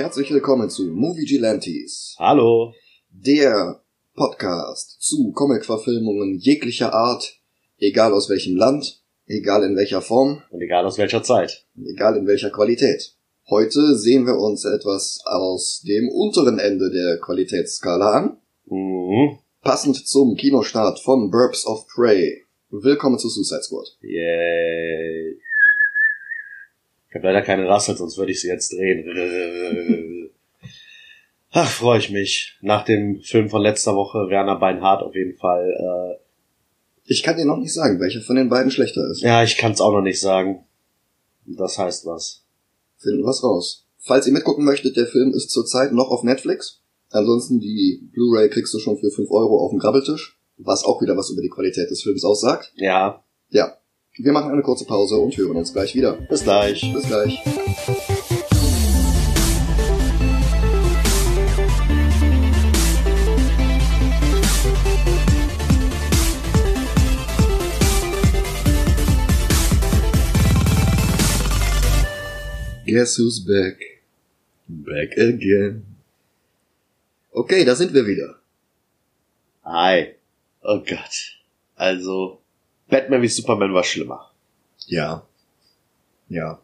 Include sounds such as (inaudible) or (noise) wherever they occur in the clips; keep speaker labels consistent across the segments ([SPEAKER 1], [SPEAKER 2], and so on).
[SPEAKER 1] Herzlich willkommen zu Movie Gilantes,
[SPEAKER 2] Hallo.
[SPEAKER 1] der Podcast zu Comic-Verfilmungen jeglicher Art, egal aus welchem Land, egal in welcher Form,
[SPEAKER 2] Und egal aus welcher Zeit.
[SPEAKER 1] egal in welcher Qualität. Heute sehen wir uns etwas aus dem unteren Ende der Qualitätsskala an,
[SPEAKER 2] Mhm.
[SPEAKER 1] passend zum Kinostart von Burbs of Prey. Willkommen zu Suicide Squad.
[SPEAKER 2] Yay. Ich habe leider keine Rassel, sonst würde ich sie jetzt drehen. Ach, freue ich mich. Nach dem Film von letzter Woche, Werner Beinhardt auf jeden Fall.
[SPEAKER 1] Ich kann dir noch nicht sagen, welcher von den beiden schlechter ist.
[SPEAKER 2] Äh, ja, ich kann es auch noch nicht sagen. Das heißt was.
[SPEAKER 1] Finden wir's raus. Falls ihr mitgucken möchtet, der Film ist zurzeit noch auf Netflix. Ansonsten die Blu-ray kriegst du schon für 5 Euro auf dem Grabbeltisch, was auch wieder was über die Qualität des Films aussagt.
[SPEAKER 2] Ja,
[SPEAKER 1] Ja, wir machen eine kurze Pause und hören uns gleich wieder.
[SPEAKER 2] bis gleich.
[SPEAKER 1] Bis gleich. Guess who's back? Back again. Okay, da sind wir wieder.
[SPEAKER 2] Hi. Oh Gott. Also, Batman wie Superman war schlimmer.
[SPEAKER 1] Ja. Ja.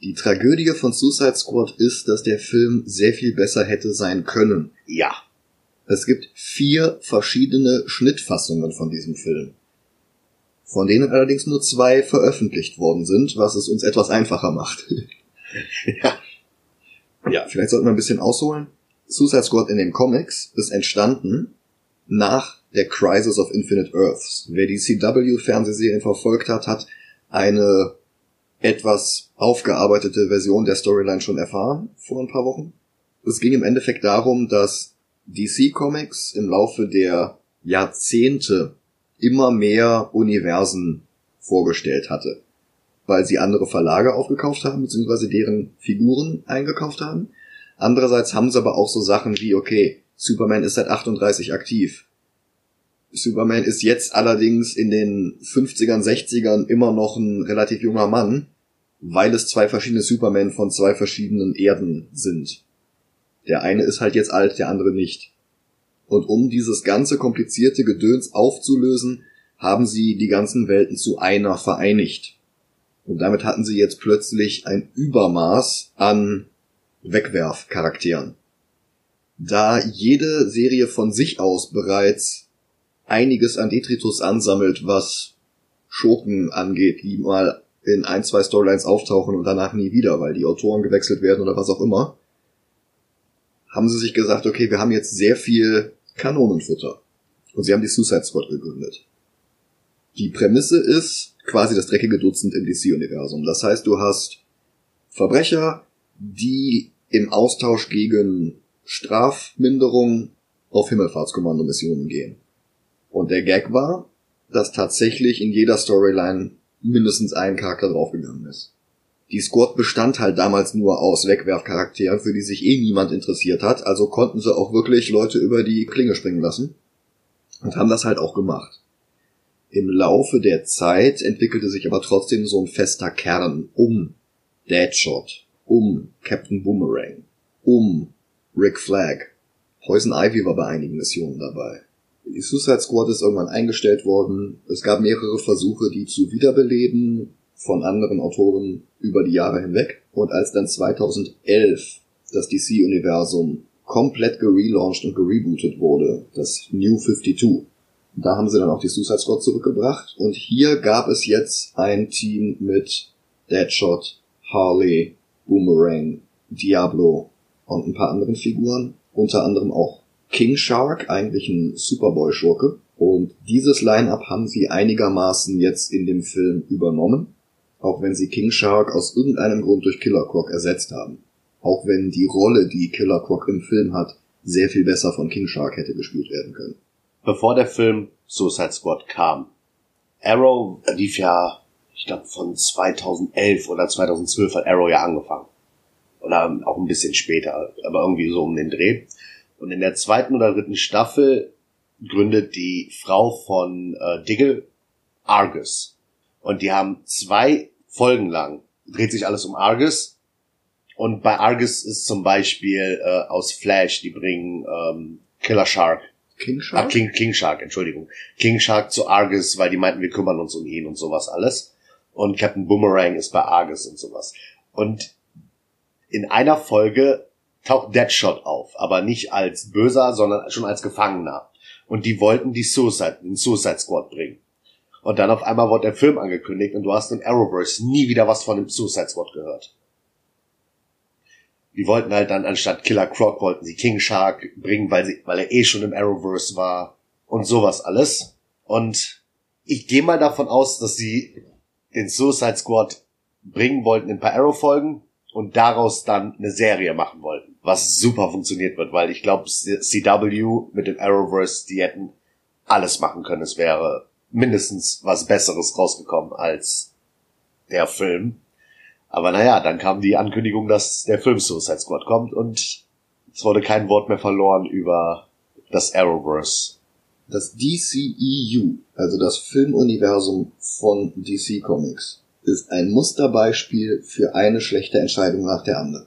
[SPEAKER 1] Die Tragödie von Suicide Squad ist, dass der Film sehr viel besser hätte sein können.
[SPEAKER 2] Ja.
[SPEAKER 1] Es gibt vier verschiedene Schnittfassungen von diesem Film. Von denen allerdings nur zwei veröffentlicht worden sind, was es uns etwas einfacher macht. (laughs)
[SPEAKER 2] Ja.
[SPEAKER 1] Ja, vielleicht sollten wir ein bisschen ausholen. Suicide Squad in den Comics ist entstanden nach der Crisis of Infinite Earths. Wer die CW-Fernsehserien verfolgt hat, hat eine etwas aufgearbeitete Version der Storyline schon erfahren vor ein paar Wochen. Es ging im Endeffekt darum, dass DC Comics im Laufe der Jahrzehnte immer mehr Universen vorgestellt hatte, weil sie andere Verlage aufgekauft haben, beziehungsweise deren Figuren eingekauft haben. Andererseits haben sie aber auch so Sachen wie, okay, Superman ist seit 38 aktiv. Superman ist jetzt allerdings in den 50ern, 60ern immer noch ein relativ junger Mann, weil es zwei verschiedene Superman von zwei verschiedenen Erden sind. Der eine ist halt jetzt alt, der andere nicht. Und um dieses ganze komplizierte Gedöns aufzulösen, haben sie die ganzen Welten zu einer vereinigt. Und damit hatten sie jetzt plötzlich ein Übermaß an Wegwerfcharakteren. Da jede Serie von sich aus bereits einiges an Detritus ansammelt, was Schurken angeht, die mal in ein, zwei Storylines auftauchen und danach nie wieder, weil die Autoren gewechselt werden oder was auch immer, haben sie sich gesagt, okay, wir haben jetzt sehr viel Kanonenfutter. Und sie haben die Suicide Squad gegründet. Die Prämisse ist quasi das dreckige Dutzend im DC-Universum. Das heißt, du hast Verbrecher, die im Austausch gegen Strafminderung auf Himmelfahrtskommandomissionen gehen. Und der Gag war, dass tatsächlich in jeder Storyline mindestens ein Charakter draufgegangen ist. Die Squad bestand halt damals nur aus Wegwerfcharakteren, für die sich eh niemand interessiert hat, also konnten sie auch wirklich Leute über die Klinge springen lassen und haben das halt auch gemacht. Im Laufe der Zeit entwickelte sich aber trotzdem so ein fester Kern um Deadshot, um Captain Boomerang, um Rick Flag. Poison Ivy war bei einigen Missionen dabei. Die Suicide Squad ist irgendwann eingestellt worden. Es gab mehrere Versuche, die zu wiederbeleben von anderen Autoren über die Jahre hinweg. Und als dann 2011 das DC-Universum komplett gelauncht und gerebootet wurde, das New 52, da haben sie dann auch die Suicide Squad zurückgebracht. Und hier gab es jetzt ein Team mit Deadshot, Harley, Boomerang, Diablo und ein paar anderen Figuren. Unter anderem auch King Shark, eigentlich ein Superboy-Schurke. Und dieses Line-up haben sie einigermaßen jetzt in dem Film übernommen. Auch wenn sie King Shark aus irgendeinem Grund durch Killer Croc ersetzt haben. Auch wenn die Rolle, die Killer Croc im Film hat, sehr viel besser von King Shark hätte gespielt werden können.
[SPEAKER 2] Bevor der Film Suicide Squad kam, Arrow lief ja, ich glaube von 2011 oder 2012 hat Arrow ja angefangen. Oder auch ein bisschen später, aber irgendwie so um den Dreh. Und in der zweiten oder dritten Staffel gründet die Frau von äh, Diggle Argus. Und die haben zwei Folgen lang, dreht sich alles um Argus. Und bei Argus ist zum Beispiel äh, aus Flash, die bringen ähm, Killer Shark.
[SPEAKER 1] King Shark?
[SPEAKER 2] Ah, King, King Shark, Entschuldigung. King Shark zu Argus, weil die meinten, wir kümmern uns um ihn und sowas alles. Und Captain Boomerang ist bei Argus und sowas. Und in einer Folge taucht Deadshot auf, aber nicht als Böser, sondern schon als Gefangener. Und die wollten die Suicide, den Suicide Squad bringen. Und dann auf einmal wurde der Film angekündigt und du hast im Arrowverse nie wieder was von dem Suicide Squad gehört. Die wollten halt dann anstatt Killer Croc wollten sie King Shark bringen, weil sie, weil er eh schon im Arrowverse war und sowas alles. Und ich gehe mal davon aus, dass sie den Suicide Squad bringen wollten in ein paar Arrow-Folgen und daraus dann eine Serie machen wollten, was super funktioniert wird, weil ich glaube, CW mit dem Arrowverse, die hätten alles machen können. Es wäre mindestens was Besseres rausgekommen als der Film. Aber naja, dann kam die Ankündigung, dass der Film Suicide Squad kommt und es wurde kein Wort mehr verloren über das Arrowverse.
[SPEAKER 1] Das DCEU, also das Filmuniversum von DC Comics, ist ein Musterbeispiel für eine schlechte Entscheidung nach der anderen.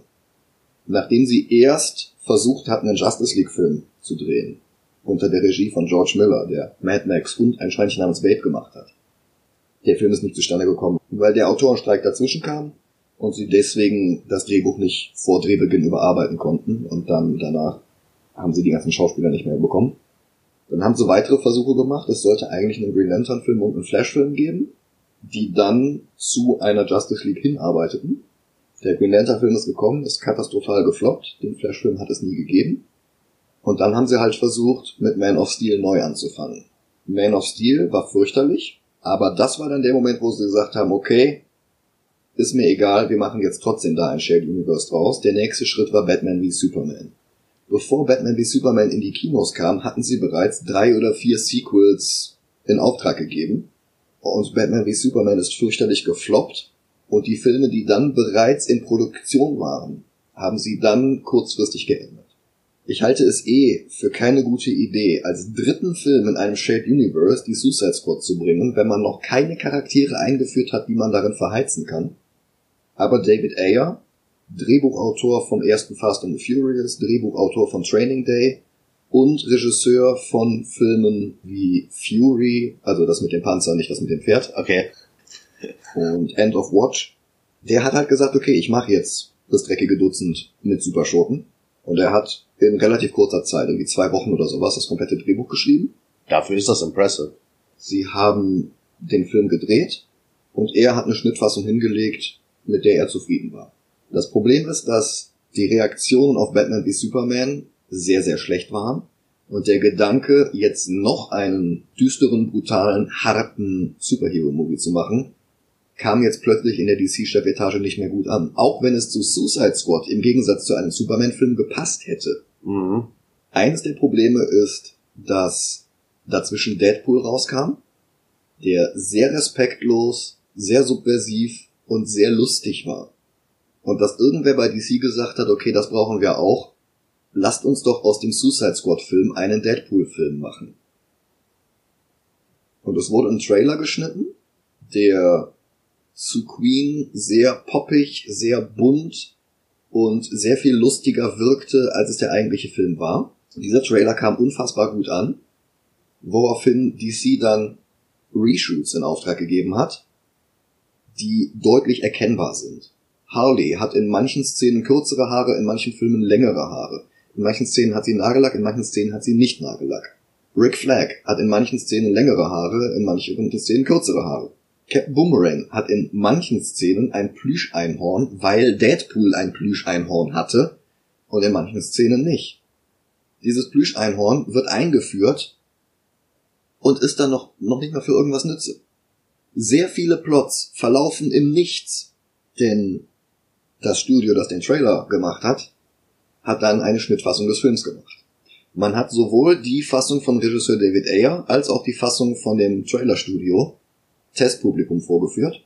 [SPEAKER 1] Nachdem sie erst versucht hatten, einen Justice League Film zu drehen, unter der Regie von George Miller, der Mad Max und ein Schweinchen namens Babe gemacht hat. Der Film ist nicht zustande gekommen, weil der Autorenstreik dazwischen kam und sie deswegen das Drehbuch nicht vor Drehbeginn überarbeiten konnten und dann danach haben sie die ganzen Schauspieler nicht mehr bekommen. Dann haben sie weitere Versuche gemacht. Es sollte eigentlich einen Green Lantern Film und einen Flash Film geben, die dann zu einer Justice League hinarbeiteten. Der Green Lantern Film ist gekommen, ist katastrophal gefloppt. Den Flash Film hat es nie gegeben. Und dann haben sie halt versucht, mit Man of Steel neu anzufangen. Man of Steel war fürchterlich, aber das war dann der Moment, wo sie gesagt haben, okay, ist mir egal, wir machen jetzt trotzdem da ein Shared Universe draus. Der nächste Schritt war Batman wie Superman. Bevor Batman wie Superman in die Kinos kam, hatten sie bereits drei oder vier Sequels in Auftrag gegeben. Und Batman wie Superman ist fürchterlich gefloppt. Und die Filme, die dann bereits in Produktion waren, haben sie dann kurzfristig geändert. Ich halte es eh für keine gute Idee, als dritten Film in einem Shared Universe die Suicide Squad zu bringen, wenn man noch keine Charaktere eingeführt hat, die man darin verheizen kann. Aber David Ayer, Drehbuchautor vom ersten Fast and the Furious, Drehbuchautor von Training Day und Regisseur von Filmen wie Fury, also das mit dem Panzer, nicht das mit dem Pferd.
[SPEAKER 2] Okay.
[SPEAKER 1] Und End of Watch. Der hat halt gesagt, okay, ich mache jetzt das dreckige Dutzend mit Superschurken. Und er hat in relativ kurzer Zeit, irgendwie zwei Wochen oder sowas, das komplette Drehbuch geschrieben.
[SPEAKER 2] Dafür ist das impressive.
[SPEAKER 1] Sie haben den Film gedreht und er hat eine Schnittfassung hingelegt, mit der er zufrieden war. Das Problem ist, dass die Reaktionen auf Batman wie Superman sehr, sehr schlecht waren und der Gedanke, jetzt noch einen düsteren, brutalen, harten Superhero-Movie zu machen, kam jetzt plötzlich in der DC-Chefetage nicht mehr gut an. Auch wenn es zu Suicide Squad im Gegensatz zu einem Superman-Film gepasst hätte.
[SPEAKER 2] Mhm.
[SPEAKER 1] Eines der Probleme ist, dass dazwischen Deadpool rauskam, der sehr respektlos, sehr subversiv und sehr lustig war. Und dass irgendwer bei DC gesagt hat, okay, das brauchen wir auch, lasst uns doch aus dem Suicide Squad Film einen Deadpool Film machen. Und es wurde ein Trailer geschnitten, der zu Queen sehr poppig, sehr bunt und sehr viel lustiger wirkte, als es der eigentliche Film war. Und dieser Trailer kam unfassbar gut an, woraufhin DC dann Reshoots in Auftrag gegeben hat, die deutlich erkennbar sind. Harley hat in manchen Szenen kürzere Haare, in manchen Filmen längere Haare. In manchen Szenen hat sie Nagellack, in manchen Szenen hat sie nicht Nagellack. Rick Flag hat in manchen Szenen längere Haare, in manchen Szenen kürzere Haare. Captain Boomerang hat in manchen Szenen ein Plüscheinhorn, weil Deadpool ein Plüscheinhorn hatte und in manchen Szenen nicht. Dieses Plüscheinhorn wird eingeführt und ist dann noch, noch nicht mal für irgendwas nütze. Sehr viele Plots verlaufen im Nichts, denn das Studio, das den Trailer gemacht hat, hat dann eine Schnittfassung des Films gemacht. Man hat sowohl die Fassung von Regisseur David Ayer als auch die Fassung von dem Trailerstudio Testpublikum vorgeführt.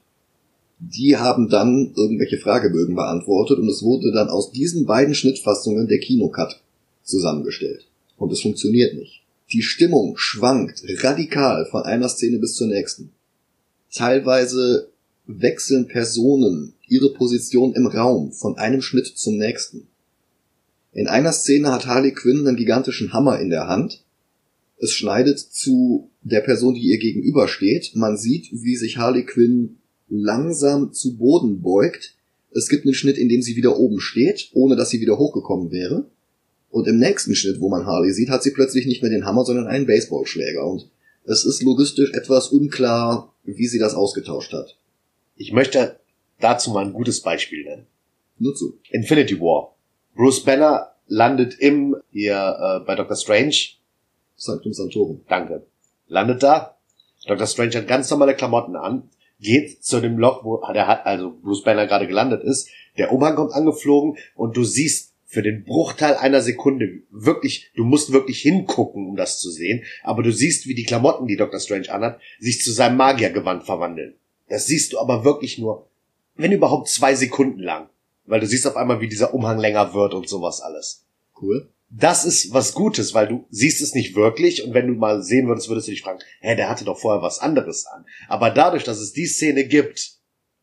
[SPEAKER 1] Die haben dann irgendwelche Fragebögen beantwortet und es wurde dann aus diesen beiden Schnittfassungen der Kinocut zusammengestellt. Und es funktioniert nicht. Die Stimmung schwankt radikal von einer Szene bis zur nächsten. Teilweise wechseln Personen ihre Position im Raum von einem Schnitt zum nächsten. In einer Szene hat Harley Quinn einen gigantischen Hammer in der Hand. Es schneidet zu der Person, die ihr gegenübersteht. Man sieht, wie sich Harley Quinn langsam zu Boden beugt. Es gibt einen Schnitt, in dem sie wieder oben steht, ohne dass sie wieder hochgekommen wäre. Und im nächsten Schnitt, wo man Harley sieht, hat sie plötzlich nicht mehr den Hammer, sondern einen Baseballschläger. Und es ist logistisch etwas unklar, wie sie das ausgetauscht hat.
[SPEAKER 2] Ich möchte dazu mal ein gutes Beispiel nennen.
[SPEAKER 1] Nur zu.
[SPEAKER 2] Infinity War. Bruce Banner landet im, hier, äh, bei Doctor Strange.
[SPEAKER 1] Sanctum Sanctorum.
[SPEAKER 2] Danke. Landet da. Doctor Strange hat ganz normale Klamotten an, geht zu dem Loch, wo der hat, also Bruce Banner gerade gelandet ist. Der Umhang kommt angeflogen und du siehst für den Bruchteil einer Sekunde wirklich, du musst wirklich hingucken, um das zu sehen, aber du siehst, wie die Klamotten, die Doctor Strange anhat, sich zu seinem Magiergewand verwandeln. Das siehst du aber wirklich nur, wenn überhaupt zwei Sekunden lang. Weil du siehst auf einmal, wie dieser Umhang länger wird und sowas alles.
[SPEAKER 1] Cool.
[SPEAKER 2] Das ist was Gutes, weil du siehst es nicht wirklich und wenn du mal sehen würdest, würdest du dich fragen, hä, der hatte doch vorher was anderes an. Aber dadurch, dass es die Szene gibt,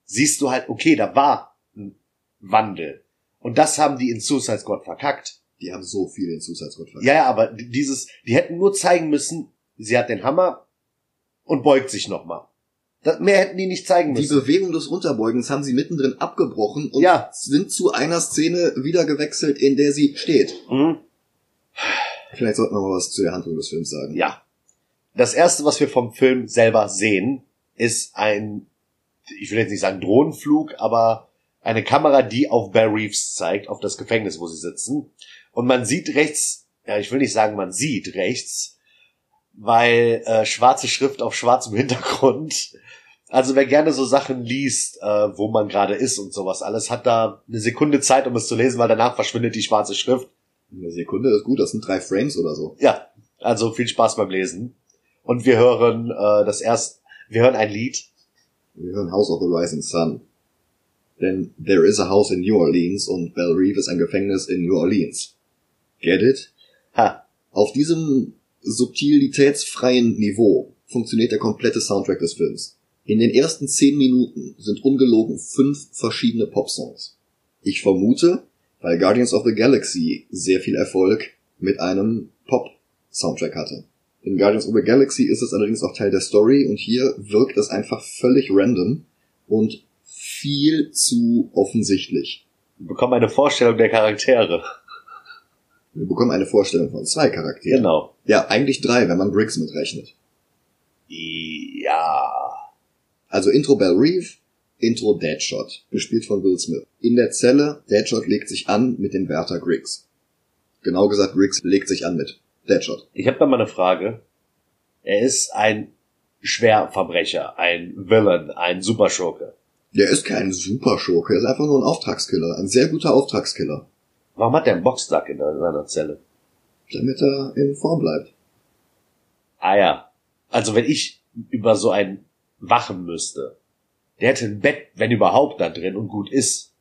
[SPEAKER 2] siehst du halt, okay, da war ein Wandel. Und das haben die in Suicide Squad verkackt.
[SPEAKER 1] Die haben so viel in Suicide Squad verkackt.
[SPEAKER 2] Ja, ja, aber dieses, die hätten nur zeigen müssen, sie hat den Hammer und beugt sich nochmal. Mehr hätten die nicht zeigen müssen.
[SPEAKER 1] Die Bewegung des Unterbeugens haben sie mittendrin abgebrochen und
[SPEAKER 2] Ja.
[SPEAKER 1] sind zu einer Szene wieder gewechselt, in der sie steht.
[SPEAKER 2] Mhm.
[SPEAKER 1] Vielleicht sollten wir mal was zu der Handlung des Films sagen.
[SPEAKER 2] Ja. Das erste, was wir vom Film selber sehen, ist ein, ich will jetzt nicht sagen Drohnenflug, aber eine Kamera, die auf Bear Reeves zeigt, auf das Gefängnis, wo sie sitzen. Und man sieht rechts, ja, ich will nicht sagen, man sieht rechts, weil äh, schwarze Schrift auf schwarzem Hintergrund. Also wer gerne so Sachen liest, äh, wo man gerade ist und sowas alles, hat da eine Sekunde Zeit, um es zu lesen, weil danach verschwindet die schwarze Schrift.
[SPEAKER 1] Eine Sekunde ist gut, das sind drei Frames oder so.
[SPEAKER 2] Ja, also viel Spaß beim Lesen. Und wir hören äh, das erst, wir hören ein Lied.
[SPEAKER 1] Wir hören House of the Rising Sun. Denn there is a house in New Orleans und Belle Reeve ist ein Gefängnis in New Orleans. Get it?
[SPEAKER 2] Ha,
[SPEAKER 1] Auf diesem subtilitätsfreien Niveau funktioniert der komplette Soundtrack des Films. In den ersten zehn Minuten sind ungelogen fünf verschiedene Popsongs. Ich vermute, weil Guardians of the Galaxy sehr viel Erfolg mit einem Pop-Soundtrack hatte. In Guardians of the Galaxy ist es allerdings auch Teil der Story und hier wirkt es einfach völlig random und viel zu offensichtlich.
[SPEAKER 2] wir bekommen eine Vorstellung der Charaktere.
[SPEAKER 1] Wir bekommen eine Vorstellung von zwei Charakteren.
[SPEAKER 2] Genau.
[SPEAKER 1] Ja, eigentlich drei, wenn man Briggs mitrechnet.
[SPEAKER 2] Ja.
[SPEAKER 1] Also Intro Bell Reeve, Intro Deadshot, gespielt von Will Smith. In der Zelle, Deadshot legt sich an mit dem Wärter Griggs. Genau gesagt, Griggs legt sich an mit Deadshot.
[SPEAKER 2] Ich habe da mal eine Frage. Er ist ein Schwerverbrecher, ein Villain, ein Superschurke.
[SPEAKER 1] Der ist kein Superschurke, er ist einfach nur ein Auftragskiller, ein sehr guter Auftragskiller,
[SPEAKER 2] Warum hat der einen Boxsack in seiner Zelle?
[SPEAKER 1] damit er in Form bleibt.
[SPEAKER 2] Ah ja. Also wenn ich über so einen wachen müsste, der hätte ein Bett, wenn überhaupt, da drin und gut ist.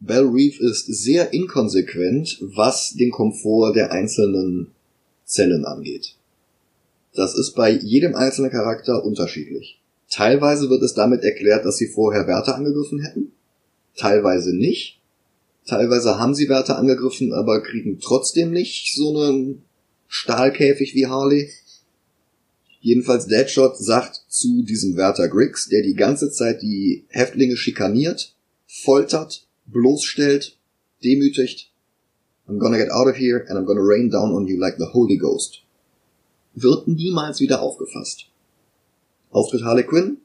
[SPEAKER 1] Bell Reeve ist sehr inkonsequent, was den Komfort der einzelnen Zellen angeht. Das ist bei jedem einzelnen Charakter unterschiedlich. Teilweise wird es damit erklärt, dass sie vorher Wärter angegriffen hätten, teilweise nicht. Teilweise haben sie Wärter angegriffen, aber kriegen trotzdem nicht so einen Stahlkäfig wie Harley. Jedenfalls Deadshot sagt zu diesem Wärter Griggs, der die ganze Zeit die Häftlinge schikaniert, foltert, bloßstellt, demütigt. I'm gonna get out of here and I'm gonna rain down on you like the Holy Ghost. Wird niemals wieder aufgefasst. Auftritt Harley Quinn.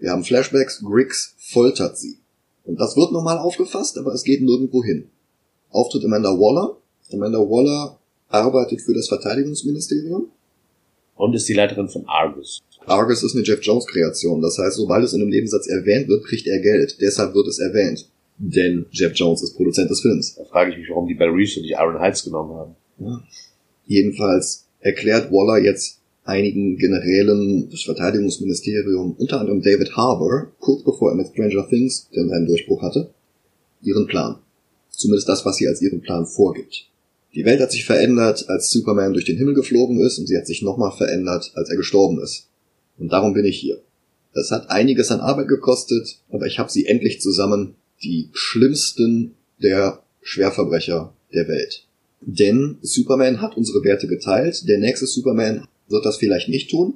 [SPEAKER 1] Wir haben Flashbacks, Griggs foltert sie. Und das wird nochmal aufgefasst, aber es geht nirgendwo hin. Auftritt Amanda Waller. Amanda Waller arbeitet für das Verteidigungsministerium.
[SPEAKER 2] Und ist die Leiterin von Argus.
[SPEAKER 1] Argus ist eine Jeff Jones Kreation. Das heißt, sobald es in einem Nebensatz erwähnt wird, kriegt er Geld. Deshalb wird es erwähnt. Denn Jeff Jones ist Produzent des Films.
[SPEAKER 2] Da frage ich mich, warum die Bell Reeves und nicht Aaron Heights genommen haben.
[SPEAKER 1] Ja. Jedenfalls erklärt Waller jetzt einigen Generälen des Verteidigungsministeriums, unter anderem David Harbour, kurz bevor er mit Stranger Things den einen Durchbruch hatte, ihren Plan. Zumindest das, was sie als ihren Plan vorgibt. Die Welt hat sich verändert, als Superman durch den Himmel geflogen ist, und sie hat sich nochmal verändert, als er gestorben ist. Und darum bin ich hier. Das hat einiges an Arbeit gekostet, aber ich habe sie endlich zusammen, die schlimmsten der Schwerverbrecher der Welt. Denn Superman hat unsere Werte geteilt, der nächste Superman wird das vielleicht nicht tun,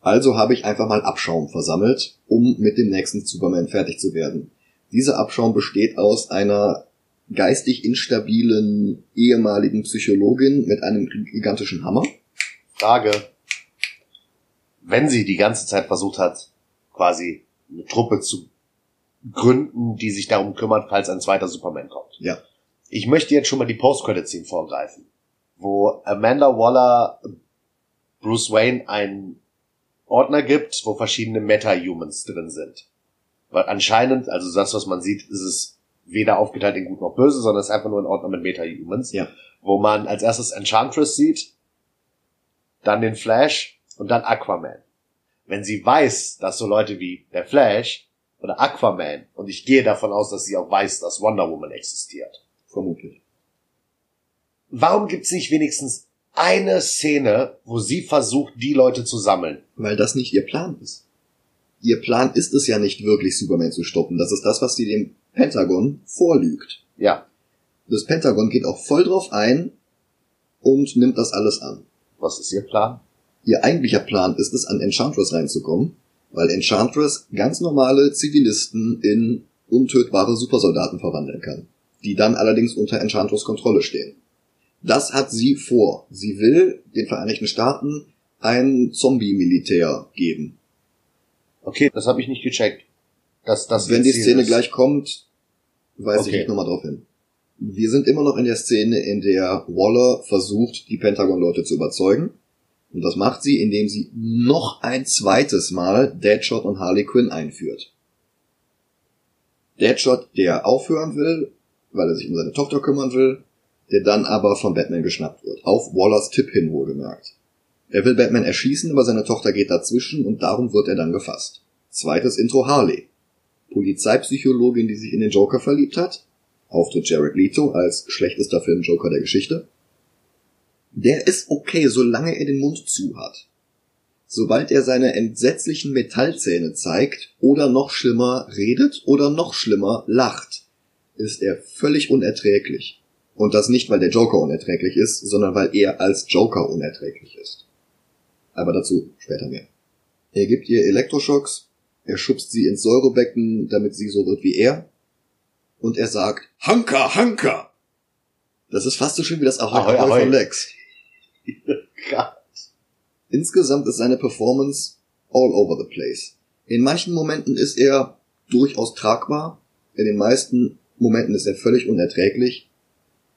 [SPEAKER 1] also habe ich einfach mal Abschaum versammelt, um mit dem nächsten Superman fertig zu werden. Dieser Abschaum besteht aus einer geistig instabilen ehemaligen Psychologin mit einem gigantischen Hammer.
[SPEAKER 2] Frage. Wenn sie die ganze Zeit versucht hat, quasi eine Truppe zu gründen, die sich darum kümmert, falls ein zweiter Superman kommt.
[SPEAKER 1] Ja.
[SPEAKER 2] Ich möchte jetzt schon mal die Post-Credit-Scene vorgreifen, wo Amanda Waller Bruce Wayne einen Ordner gibt, wo verschiedene Meta-Humans drin sind. Weil anscheinend, also das, was man sieht, ist es weder aufgeteilt in gut noch böse, sondern es ist einfach nur ein Ordner mit Meta-Humans.
[SPEAKER 1] Ja.
[SPEAKER 2] Wo man als erstes Enchantress sieht, dann den Flash und dann Aquaman. Wenn sie weiß, dass so Leute wie der Flash oder Aquaman, und ich gehe davon aus, dass sie auch weiß, dass Wonder Woman existiert.
[SPEAKER 1] Vermutlich.
[SPEAKER 2] Warum gibt's nicht wenigstens eine Szene, wo sie versucht, die Leute zu sammeln?
[SPEAKER 1] Weil das nicht ihr Plan ist. Ihr Plan ist es ja nicht wirklich, Superman zu stoppen. Das ist das, was sie dem Pentagon vorlügt.
[SPEAKER 2] Ja.
[SPEAKER 1] Das Pentagon geht auch voll drauf ein und nimmt das alles an.
[SPEAKER 2] Was ist ihr Plan?
[SPEAKER 1] Ihr eigentlicher Plan ist es, an Enchantress reinzukommen, weil Enchantress ganz normale Zivilisten in untötbare Supersoldaten verwandeln kann, die dann allerdings unter Enchantress Kontrolle stehen. Das hat sie vor. Sie will den Vereinigten Staaten ein Zombie-Militär geben.
[SPEAKER 2] Okay, das habe ich nicht gecheckt. Das, das
[SPEAKER 1] Wenn die Szene
[SPEAKER 2] ist.
[SPEAKER 1] gleich kommt, weise
[SPEAKER 2] Okay.
[SPEAKER 1] ich nochmal drauf hin. Wir sind immer noch in der Szene, in der Waller versucht, die Pentagon-Leute zu überzeugen. Und das macht sie, indem sie noch ein zweites Mal Deadshot und Harley Quinn einführt. Deadshot, der aufhören will, weil er sich um seine Tochter kümmern will, der dann aber von Batman geschnappt wird. Auf Wallers Tipp hin wohlgemerkt. Er will Batman erschießen, aber seine Tochter geht dazwischen und darum wird er dann gefasst. Zweites Intro Harley. Polizeipsychologin, die sich in den Joker verliebt hat. Auftritt Jared Leto als schlechtester Film-Joker der Geschichte. Der ist okay, solange er den Mund zu hat. Sobald er seine entsetzlichen Metallzähne zeigt oder noch schlimmer redet oder noch schlimmer lacht, ist er völlig unerträglich. Und das nicht, weil der Joker unerträglich ist, sondern weil er als Joker unerträglich ist. Aber dazu später mehr. Er gibt ihr Elektroschocks, er schubst sie ins Säurebecken, damit sie so wird wie er. Und er sagt, Hanka, Hanka! Das ist fast so schön wie das Ahoi,
[SPEAKER 2] Ahoi,
[SPEAKER 1] Ahoi, von Lex. Insgesamt ist seine Performance all over the place. In manchen Momenten ist er durchaus tragbar, in den meisten Momenten ist er völlig unerträglich.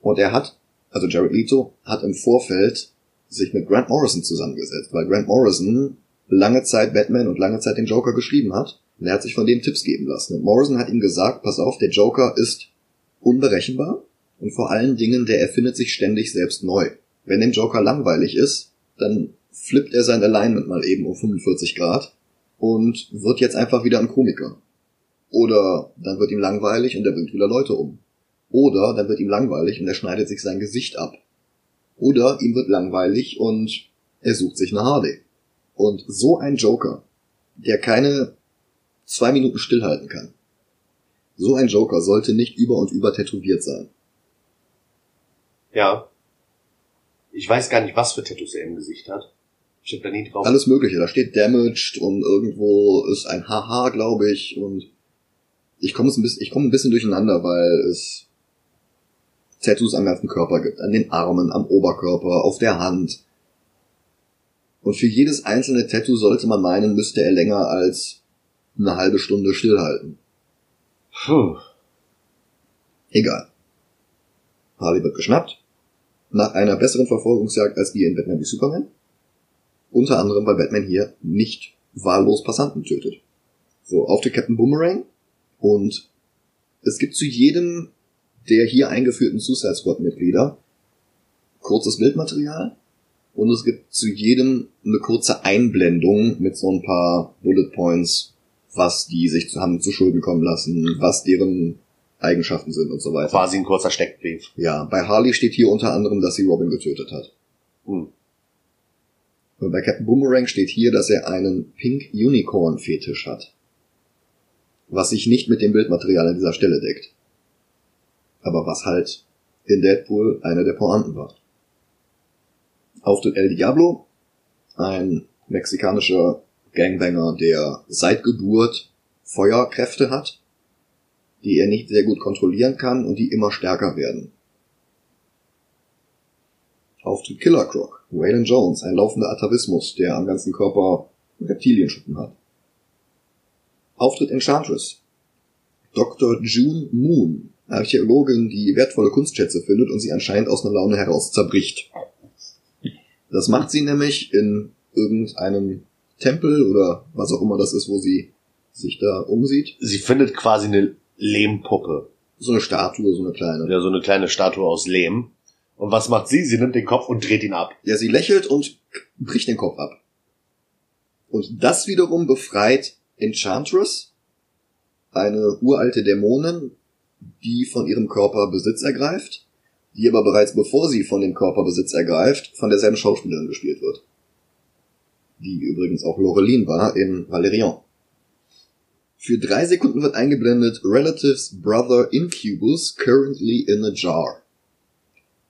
[SPEAKER 1] Und er hat, also Jared Leto, hat im Vorfeld sich mit Grant Morrison zusammengesetzt, weil Grant Morrison lange Zeit Batman und lange Zeit den Joker geschrieben hat. Und er hat sich von dem Tipps geben lassen. Und Morrison hat ihm gesagt, pass auf, der Joker ist unberechenbar und vor allen Dingen, der erfindet sich ständig selbst neu. Wenn dem Joker langweilig ist, dann flippt er sein Alignment mal eben um 45 Grad und wird jetzt einfach wieder ein Komiker. Oder dann wird ihm langweilig und er bringt wieder Leute um. Oder dann wird ihm langweilig und er schneidet sich sein Gesicht ab. Oder ihm wird langweilig und er sucht sich eine Harley. Und so ein Joker, der keine zwei Minuten stillhalten kann. So ein Joker sollte nicht über und über tätowiert sein.
[SPEAKER 2] Ja. Ich weiß gar nicht, was für Tattoos er im Gesicht hat. Ich hab da nie drauf.
[SPEAKER 1] Alles Mögliche. Da steht Damaged und irgendwo ist ein Haha, glaube ich. Und ich komme ein bisschen, ich komme ein bisschen durcheinander, weil es Tattoos am ganzen Körper gibt. An den Armen, am Oberkörper, auf der Hand. Und für jedes einzelne Tattoo sollte man meinen, müsste er länger als eine halbe Stunde stillhalten.
[SPEAKER 2] Puh.
[SPEAKER 1] Egal. Harley wird geschnappt. Nach einer besseren Verfolgungsjagd als die in Batman wie Superman. Unter anderem, weil Batman hier nicht wahllos Passanten tötet. So, auf der Captain Boomerang. Und es gibt zu jedem der hier eingeführten Suicide Squad Mitglieder kurzes Bildmaterial. Und es gibt zu jedem eine kurze Einblendung mit so ein paar Bullet Points, was die sich zu haben zu Schulden kommen lassen, was deren Eigenschaften sind und so weiter.
[SPEAKER 2] Quasi ein kurzer Steckbrief.
[SPEAKER 1] Ja, bei Harley steht hier unter anderem, dass sie Robin getötet hat.
[SPEAKER 2] Hm.
[SPEAKER 1] Und bei Captain Boomerang steht hier, dass er einen Pink Unicorn Fetisch hat. Was sich nicht mit dem Bildmaterial an dieser Stelle deckt. Aber was halt in Deadpool eine der Pointen war. Auftritt El Diablo, ein mexikanischer Gangbanger, der seit Geburt Feuerkräfte hat, die er nicht sehr gut kontrollieren kann und die immer stärker werden. Auftritt Killer Croc, Waylon Jones, ein laufender Atavismus, der am ganzen Körper Reptilienschuppen hat. Auftritt Enchantress, Dr. June Moon, Archäologin, die wertvolle Kunstschätze findet und sie anscheinend aus einer Laune heraus zerbricht. Das macht sie nämlich in irgendeinem Tempel oder was auch immer das ist, wo sie sich da umsieht.
[SPEAKER 2] Sie findet quasi eine Lehmpuppe.
[SPEAKER 1] So eine Statue, so eine kleine.
[SPEAKER 2] Ja, so eine kleine Statue aus Lehm. Und was macht sie? Sie nimmt den Kopf und dreht ihn ab.
[SPEAKER 1] Ja, sie lächelt und bricht den Kopf ab. Und das wiederum befreit Enchantress, eine uralte Dämonin, die von ihrem Körper Besitz ergreift, die aber bereits bevor sie von dem Körper Besitz ergreift, von derselben Schauspielerin gespielt wird. Die übrigens auch Laureline war in Valerian. Für drei Sekunden wird eingeblendet Relatives Brother Incubus currently in a jar.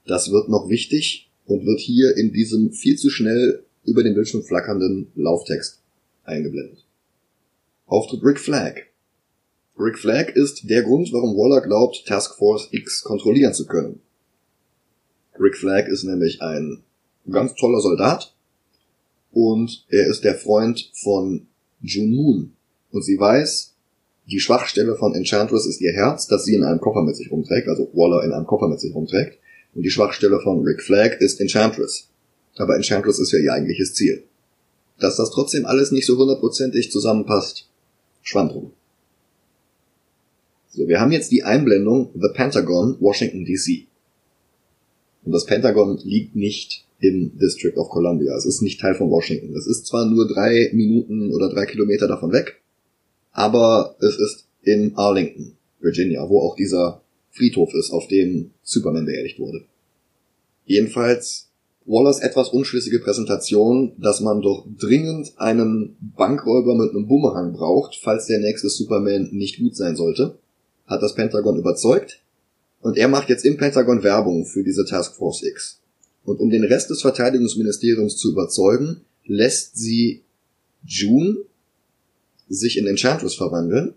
[SPEAKER 1] Das wird noch wichtig und wird hier in diesem viel zu schnell über den Bildschirm flackernden Lauftext eingeblendet. Auftritt Rick Flag. Rick Flag ist der Grund, warum Waller glaubt, Task Force X kontrollieren zu können. Rick Flag ist nämlich ein ganz toller Soldat und er ist der Freund von June Moon. Und sie weiß, die Schwachstelle von Enchantress ist ihr Herz, das sie in einem Koffer mit sich rumträgt, also Waller in einem Koffer mit sich rumträgt. Und die Schwachstelle von Rick Flag ist Enchantress. Aber Enchantress ist ja ihr eigentliches Ziel. Dass das trotzdem alles nicht so hundertprozentig zusammenpasst, schwand drum. So, wir haben jetzt die Einblendung The Pentagon, Washington DC. Und das Pentagon liegt nicht im District of Columbia. Es ist nicht Teil von Washington. Es ist zwar nur drei Minuten oder drei Kilometer davon weg, aber es ist in Arlington, Virginia, wo auch dieser Friedhof ist, auf dem Superman beerdigt wurde. Jedenfalls Wallers etwas unschlüssige Präsentation, dass man doch dringend einen Bankräuber mit einem Bumerang braucht, falls der nächste Superman nicht gut sein sollte, hat das Pentagon überzeugt und er macht jetzt im Pentagon Werbung für diese Task Force X. Und um den Rest des Verteidigungsministeriums zu überzeugen, lässt sie June sich in Enchantress verwandeln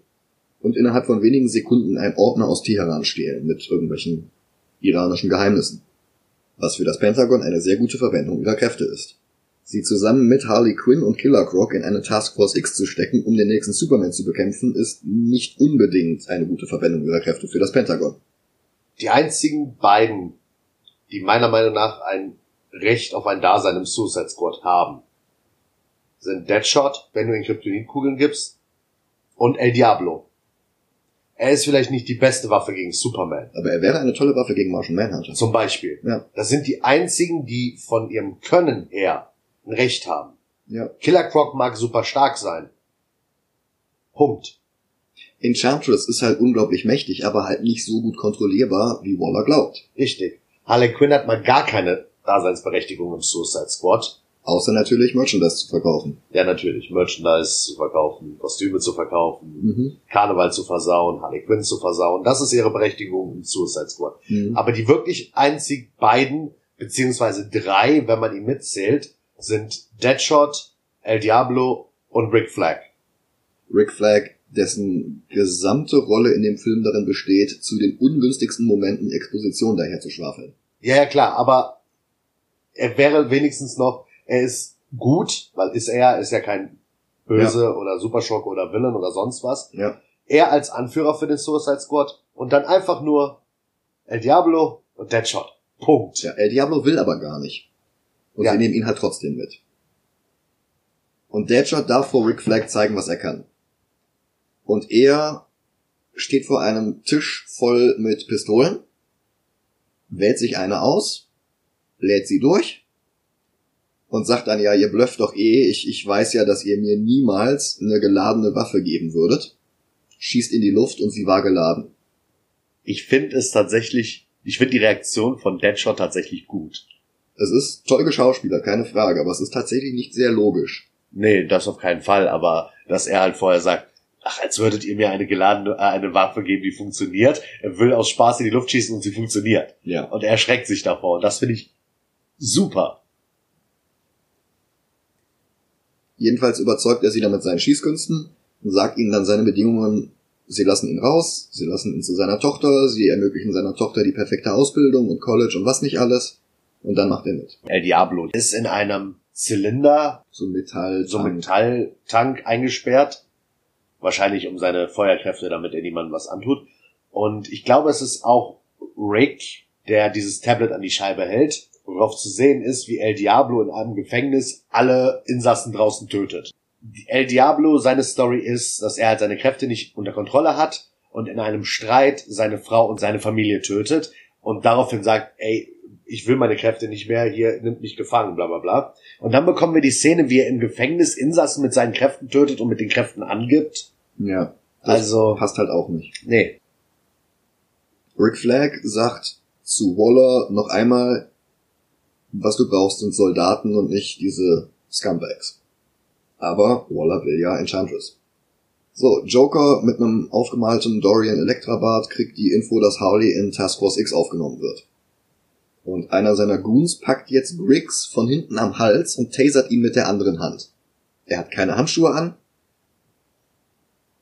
[SPEAKER 1] und innerhalb von wenigen Sekunden einen Ordner aus Teheran stehlen mit irgendwelchen iranischen Geheimnissen. Was für das Pentagon eine sehr gute Verwendung ihrer Kräfte ist. Sie zusammen mit Harley Quinn und Killer Croc in eine Task Force X zu stecken, um den nächsten Superman zu bekämpfen, ist nicht unbedingt eine gute Verwendung ihrer Kräfte für das Pentagon.
[SPEAKER 2] Die einzigen beiden, die meiner Meinung nach ein Recht auf ein Dasein im Suicide Squad haben, sind Deadshot, wenn du ihn Kryptonitkugeln gibst, und El Diablo. Er ist vielleicht nicht die beste Waffe gegen Superman.
[SPEAKER 1] Aber er wäre eine tolle Waffe gegen Martian Manhunter.
[SPEAKER 2] Zum Beispiel.
[SPEAKER 1] Ja.
[SPEAKER 2] Das sind die einzigen, die von ihrem Können her ein Recht haben.
[SPEAKER 1] Ja.
[SPEAKER 2] Killer Croc mag super stark sein. Punkt.
[SPEAKER 1] Enchantress ist halt unglaublich mächtig, aber halt nicht so gut kontrollierbar, wie Waller glaubt.
[SPEAKER 2] Richtig. Harley Quinn hat mal gar keine Daseinsberechtigung im Suicide Squad.
[SPEAKER 1] Außer natürlich Merchandise zu verkaufen.
[SPEAKER 2] Ja, natürlich. Merchandise zu verkaufen, Kostüme zu verkaufen,
[SPEAKER 1] Mhm.
[SPEAKER 2] Karneval zu versauen, Harley Quinn zu versauen. Das ist ihre Berechtigung im Suicide Squad.
[SPEAKER 1] Mhm.
[SPEAKER 2] Aber die wirklich einzig beiden, beziehungsweise drei, wenn man ihn mitzählt, sind Deadshot, El Diablo und Rick Flag.
[SPEAKER 1] Rick Flag, dessen gesamte Rolle in dem Film darin besteht, zu den ungünstigsten Momenten Exposition daher zu schwafeln.
[SPEAKER 2] Ja, ja, klar, aber er wäre wenigstens noch, er ist gut, weil ist er, ist ja kein Böse oder Superschurke oder Villain oder sonst was.
[SPEAKER 1] Ja.
[SPEAKER 2] Er als Anführer für den Suicide Squad und dann einfach nur El Diablo und Deadshot. Punkt.
[SPEAKER 1] Tja, El Diablo will aber gar nicht. Und
[SPEAKER 2] Ja.
[SPEAKER 1] sie nehmen ihn halt trotzdem mit. Und Deadshot darf vor Rick Flag zeigen, was er kann. Und er steht vor einem Tisch voll mit Pistolen, wählt sich eine aus, lädt sie durch und sagt dann, ja, ihr blöfft doch eh, ich, ich weiß ja, dass ihr mir niemals eine geladene Waffe geben würdet. Schießt in die Luft und sie war geladen.
[SPEAKER 2] Ich finde es tatsächlich, ich finde die Reaktion von Deadshot tatsächlich gut.
[SPEAKER 1] Es ist toll geschauspielert, keine Frage, aber es ist tatsächlich nicht sehr logisch.
[SPEAKER 2] Nee, das auf keinen Fall, aber dass er halt vorher sagt, ach, als würdet ihr mir eine geladene, äh, eine Waffe geben, die funktioniert. Er will aus Spaß in die Luft schießen und sie funktioniert.
[SPEAKER 1] Ja.
[SPEAKER 2] Und er erschreckt sich davor. Und das finde ich super.
[SPEAKER 1] Jedenfalls überzeugt er sie dann mit seinen Schießkünsten und sagt ihnen dann seine Bedingungen. Sie lassen ihn raus, sie lassen ihn zu seiner Tochter, sie ermöglichen seiner Tochter die perfekte Ausbildung und College und was nicht alles. Und dann macht er mit.
[SPEAKER 2] El Diablo ist in einem Zylinder,
[SPEAKER 1] So Metall,
[SPEAKER 2] so Metalltank eingesperrt. Wahrscheinlich um seine Feuerkräfte, damit er niemandem was antut. Und ich glaube, es ist auch Rick, der dieses Tablet an die Scheibe hält, worauf zu sehen ist, wie El Diablo in einem Gefängnis alle Insassen draußen tötet. El Diablo, seine Story ist, dass er halt seine Kräfte nicht unter Kontrolle hat und in einem Streit seine Frau und seine Familie tötet und daraufhin sagt, ey, ich will meine Kräfte nicht mehr, hier nimmt mich gefangen, bla bla bla. Und dann bekommen wir die Szene, wie er im Gefängnis Insassen mit seinen Kräften tötet und mit den Kräften angibt.
[SPEAKER 1] Ja.
[SPEAKER 2] Also,
[SPEAKER 1] passt halt auch nicht.
[SPEAKER 2] nee.
[SPEAKER 1] Rick Flag sagt zu Waller noch einmal, was du brauchst sind Soldaten und nicht diese Scumbags. Aber Waller will ja Enchantress. So, Joker mit einem aufgemalten Dorian Elektrabart kriegt die Info, dass Harley in Task Force X aufgenommen wird. Und einer seiner Goons packt jetzt Briggs von hinten am Hals und tasert ihn mit der anderen Hand. Er hat keine Handschuhe an.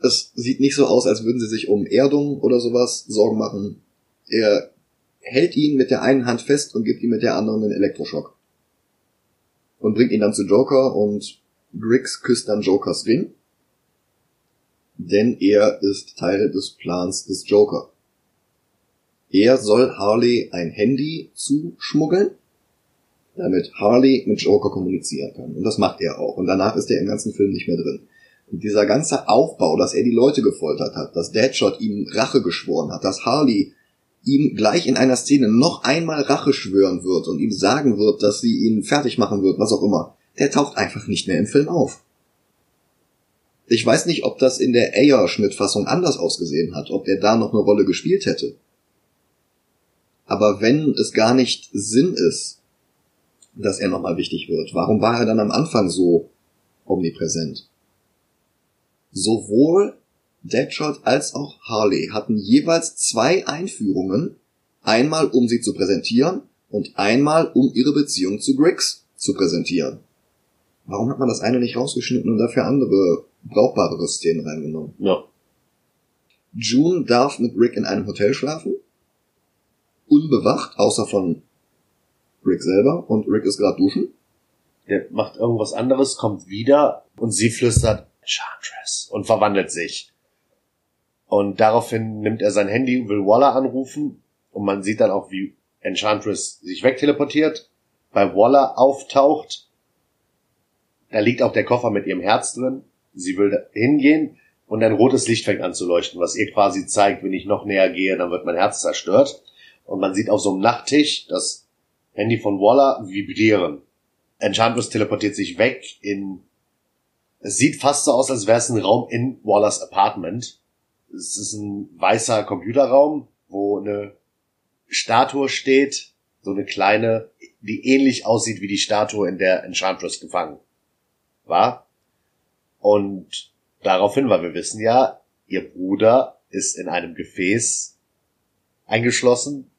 [SPEAKER 1] Es sieht nicht so aus, als würden sie sich um Erdung oder sowas Sorgen machen. Er hält ihn mit der einen Hand fest und gibt ihm mit der anderen einen Elektroschock. Und bringt ihn dann zu Joker und Briggs küsst dann Jokers Ring. Denn er ist Teil des Plans des Joker. Er soll Harley ein Handy zuschmuggeln, damit Harley mit Joker kommunizieren kann. Und das macht er auch. Und danach ist er im ganzen Film nicht mehr drin. Und dieser ganze Aufbau, dass er die Leute gefoltert hat, dass Deadshot ihm Rache geschworen hat, dass Harley ihm gleich in einer Szene noch einmal Rache schwören wird und ihm sagen wird, dass sie ihn fertig machen wird, was auch immer, der taucht einfach nicht mehr im Film auf. Ich weiß nicht, ob das in der Ayer-Schnittfassung anders ausgesehen hat, ob er da noch eine Rolle gespielt hätte. Aber wenn es gar nicht Sinn ist, dass er nochmal wichtig wird, warum war er dann am Anfang so omnipräsent? Sowohl Deadshot als auch Harley hatten jeweils zwei Einführungen, einmal um sie zu präsentieren und einmal um ihre Beziehung zu Griggs zu präsentieren. Warum hat man das eine nicht rausgeschnitten und dafür andere brauchbarere Szenen reingenommen?
[SPEAKER 2] Ja.
[SPEAKER 1] June darf mit Rick in einem Hotel schlafen, unbewacht, außer von Rick selber, und Rick ist gerade duschen.
[SPEAKER 2] Der macht irgendwas anderes, kommt wieder und sie flüstert Enchantress und verwandelt sich. Und daraufhin nimmt er sein Handy, will Waller anrufen und man sieht dann auch, wie Enchantress sich wegteleportiert, bei Waller auftaucht. Da liegt auch der Koffer mit ihrem Herz drin. Sie will hingehen und ein rotes Licht fängt an zu leuchten, was ihr quasi zeigt, wenn ich noch näher gehe, dann wird mein Herz zerstört. Und man sieht auf so einem Nachttisch das Handy von Waller vibrieren. Enchantress teleportiert sich weg in es sieht fast so aus, als wäre es ein Raum in Wallers Apartment. Es ist ein weißer Computerraum, wo eine Statue steht, so eine kleine, die ähnlich aussieht wie die Statue, in der Enchantress gefangen war. Und daraufhin, weil wir wissen ja, ihr Bruder ist in einem Gefäß eingeschlossen.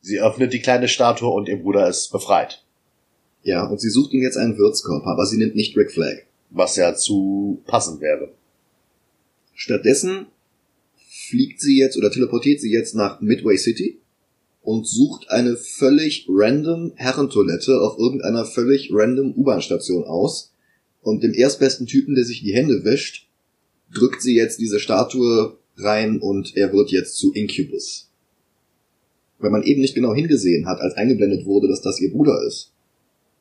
[SPEAKER 2] Sie öffnet die kleine Statue und ihr Bruder ist befreit.
[SPEAKER 1] Ja, und sie sucht ihm jetzt einen Wirtskörper, aber sie nimmt nicht Rick Flag.
[SPEAKER 2] Was ja zu passend wäre.
[SPEAKER 1] Stattdessen fliegt sie jetzt oder teleportiert sie jetzt nach Midway City und sucht eine völlig random Herrentoilette auf irgendeiner völlig random U-Bahn-Station aus. Und dem erstbesten Typen, der sich die Hände wäscht, drückt sie jetzt diese Statue rein und er wird jetzt zu Incubus. Weil man eben nicht genau hingesehen hat, als eingeblendet wurde, dass das ihr Bruder ist.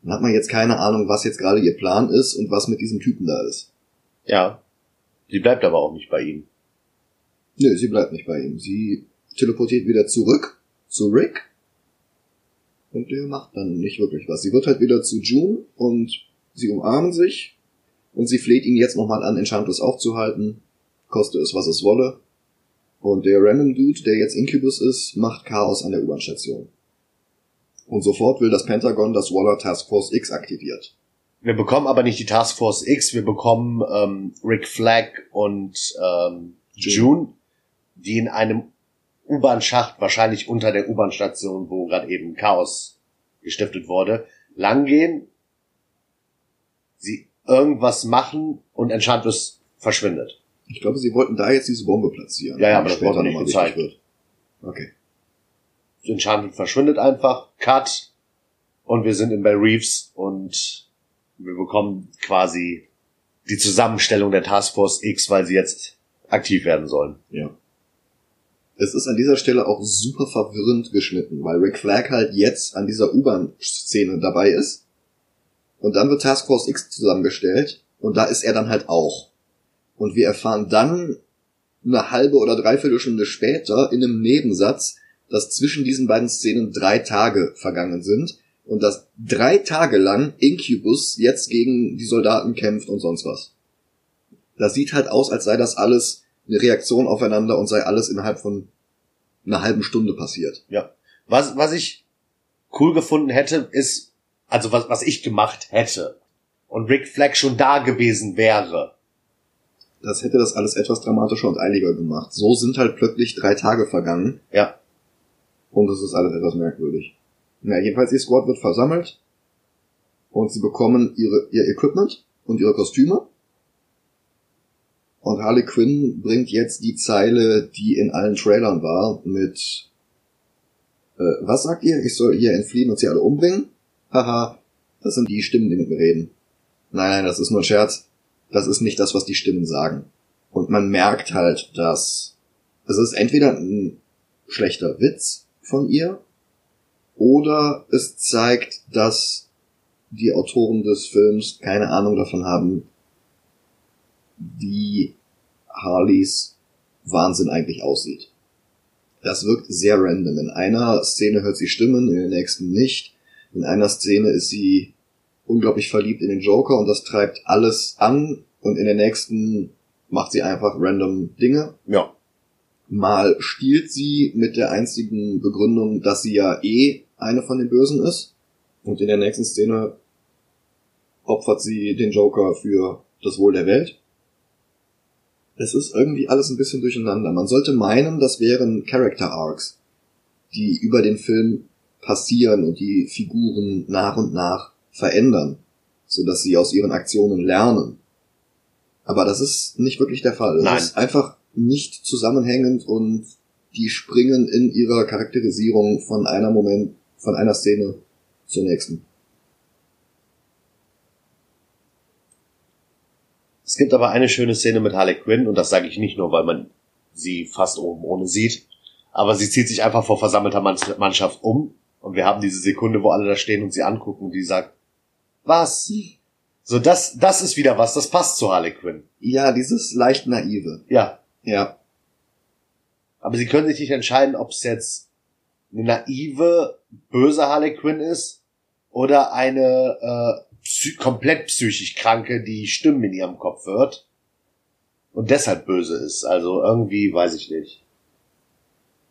[SPEAKER 1] Dann hat man jetzt keine Ahnung, was jetzt gerade ihr Plan ist und was mit diesem Typen da ist.
[SPEAKER 2] Ja. Sie bleibt aber auch nicht bei ihm.
[SPEAKER 1] Nö, sie bleibt nicht bei ihm. Sie teleportiert wieder zurück zu Rick. Und der macht dann nicht wirklich was. Sie wird halt wieder zu June und sie umarmen sich. Und sie fleht ihn jetzt nochmal an, Enchantress aufzuhalten. Koste es, was es wolle. Und der Random Dude, der jetzt Incubus ist, macht Chaos an der U-Bahn-Station. Und sofort will das Pentagon, dass Waller Task Force X aktiviert.
[SPEAKER 2] Wir bekommen aber nicht die Task Force X, wir bekommen ähm, Rick Flag und ähm, June, die in einem U-Bahn-Schacht, wahrscheinlich unter der U-Bahn-Station, wo gerade eben Chaos gestiftet wurde, langgehen, sie irgendwas machen und Enchantress verschwindet.
[SPEAKER 1] Ich glaube, sie wollten da jetzt diese Bombe platzieren.
[SPEAKER 2] Ja, ja, aber das
[SPEAKER 1] Später
[SPEAKER 2] wurde nicht
[SPEAKER 1] nochmal
[SPEAKER 2] gezeigt.
[SPEAKER 1] wird. Okay.
[SPEAKER 2] Enchantress verschwindet einfach, Cut, und wir sind in Bell Reeves und wir bekommen quasi die Zusammenstellung der Task Force X, weil sie jetzt aktiv werden sollen.
[SPEAKER 1] Ja. Es ist an dieser Stelle auch super verwirrend geschnitten, weil Rick Flag halt jetzt an dieser U-Bahn-Szene dabei ist. Und dann wird Task Force X zusammengestellt und da ist er dann halt auch. Und wir erfahren dann eine halbe oder dreiviertel Stunde später in einem Nebensatz, dass zwischen diesen beiden Szenen drei Tage vergangen sind und dass drei Tage lang Incubus jetzt gegen die Soldaten kämpft und sonst was. Das sieht halt aus, als sei das alles eine Reaktion aufeinander und sei alles innerhalb von einer halben Stunde passiert.
[SPEAKER 2] Ja. Was, was ich cool gefunden hätte, ist, also was, was ich gemacht hätte und Rick Flag schon da gewesen wäre.
[SPEAKER 1] Das hätte das alles etwas dramatischer und eiliger gemacht. So sind halt plötzlich drei Tage vergangen
[SPEAKER 2] Ja.
[SPEAKER 1] und es ist alles etwas merkwürdig. Na, jedenfalls ihr Squad wird versammelt und sie bekommen ihre, ihr Equipment und ihre Kostüme. Und Harley Quinn bringt jetzt die Zeile, die in allen Trailern war, mit äh, was sagt ihr? Ich soll hier entfliehen und sie alle umbringen? Haha, das sind die Stimmen, die mit mir reden. Nein, nein, das ist nur ein Scherz. Das ist nicht das, was die Stimmen sagen. Und man merkt halt, dass es ist entweder ein schlechter Witz von ihr oder es zeigt, dass die Autoren des Films keine Ahnung davon haben, wie Harleys Wahnsinn eigentlich aussieht. Das wirkt sehr random. In einer Szene hört sie Stimmen, in der nächsten nicht. In einer Szene ist sie unglaublich verliebt in den Joker und das treibt alles an und in der nächsten macht sie einfach random Dinge.
[SPEAKER 2] Ja.
[SPEAKER 1] Mal stiehlt sie mit der einzigen Begründung, dass sie ja eh eine von den Bösen ist. Und in der nächsten Szene opfert sie den Joker für das Wohl der Welt. Es ist irgendwie alles ein bisschen durcheinander. Man sollte meinen, das wären Character Arcs, die über den Film passieren und die Figuren nach und nach verändern, so dass sie aus ihren Aktionen lernen. Aber das ist nicht wirklich der Fall. Es
[SPEAKER 2] Nein.
[SPEAKER 1] ist einfach nicht zusammenhängend und die springen in ihrer Charakterisierung von einer Moment, von einer Szene zur nächsten.
[SPEAKER 2] Es gibt aber eine schöne Szene mit Harley Quinn und das sage ich nicht nur, weil man sie fast oben ohne sieht, aber sie zieht sich einfach vor versammelter Mann- Mannschaft um und wir haben diese Sekunde, wo alle da stehen und sie angucken und die sagt, was? So, das, das ist wieder was, das passt zu Harley Quinn.
[SPEAKER 1] Ja, dieses leicht naive.
[SPEAKER 2] Ja.
[SPEAKER 1] Ja,
[SPEAKER 2] Aber sie können sich nicht entscheiden, ob es jetzt eine naive, böse Harley Quinn ist oder eine äh, psy komplett psychisch kranke, die Stimmen in ihrem Kopf hört und deshalb böse ist. Also irgendwie weiß ich nicht.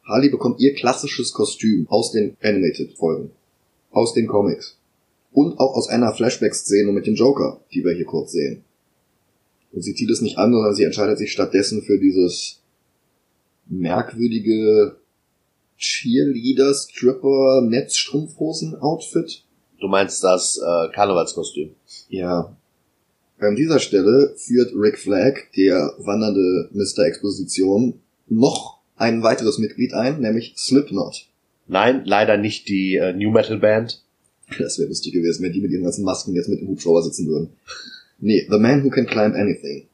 [SPEAKER 1] Harley bekommt ihr klassisches Kostüm aus den Animated-Folgen, aus den Comics und auch aus einer Flashback-Szene mit dem Joker, die wir hier kurz sehen. Und sie zieht es nicht an, sondern sie entscheidet sich stattdessen für dieses merkwürdige Cheerleader, Stripper, Netzstrumpfhosen-Outfit.
[SPEAKER 2] Du meinst das äh, Karnevalskostüm?
[SPEAKER 1] Ja. An dieser Stelle führt Rick Flag, der wandernde Mr. Exposition, noch ein weiteres Mitglied ein, nämlich Slipknot.
[SPEAKER 2] Nein, leider nicht die äh, New Metal Band.
[SPEAKER 1] Das wäre lustig gewesen, wenn die mit ihren ganzen Masken jetzt mit dem Hubschrauber sitzen würden. Nee, The Man Who Can Climb Anything.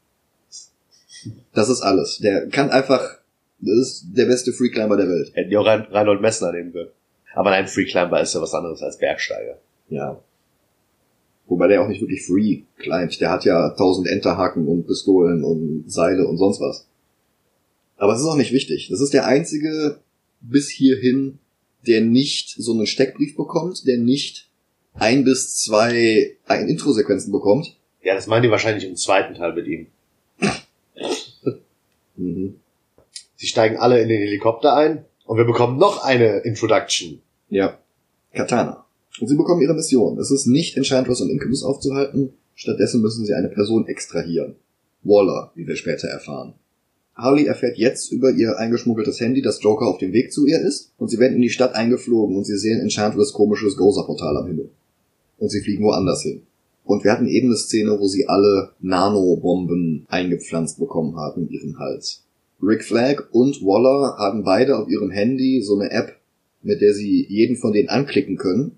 [SPEAKER 1] Das ist alles. Der kann einfach, das ist der beste Freeclimber der Welt.
[SPEAKER 2] Hätten die auch Rein Reinhold Messner nehmen können. Aber nein, Free Climber ist ja was anderes als Bergsteiger.
[SPEAKER 1] Ja. Wobei der auch nicht wirklich free climbt. Der hat ja tausend Enterhaken und Pistolen und Seile und sonst was. Aber es ist auch nicht wichtig. Das ist der einzige bis hierhin, der nicht so einen Steckbrief bekommt, der nicht ein bis zwei ein Intro-Sequenzen bekommt.
[SPEAKER 2] Ja, das meinen die wahrscheinlich im zweiten Teil mit ihm. (laughs)
[SPEAKER 1] Mhm.
[SPEAKER 2] Sie steigen alle in den Helikopter ein und wir bekommen noch eine Introduction.
[SPEAKER 1] Ja. Katana. Und sie bekommen ihre Mission. Es ist nicht Enchantress und Incubus aufzuhalten, stattdessen müssen sie eine Person extrahieren. Waller, wie wir später erfahren. Harley erfährt jetzt über ihr eingeschmuggeltes Handy, dass Joker auf dem Weg zu ihr ist, und sie werden in die Stadt eingeflogen und sie sehen Enchantress komisches Gozer-Portal am Himmel. Und sie fliegen woanders hin. Und wir hatten eben eine Szene, wo sie alle Nanobomben eingepflanzt bekommen haben in ihren Hals. Rick Flag und Waller haben beide auf ihrem Handy so eine App, mit der sie jeden von denen anklicken können.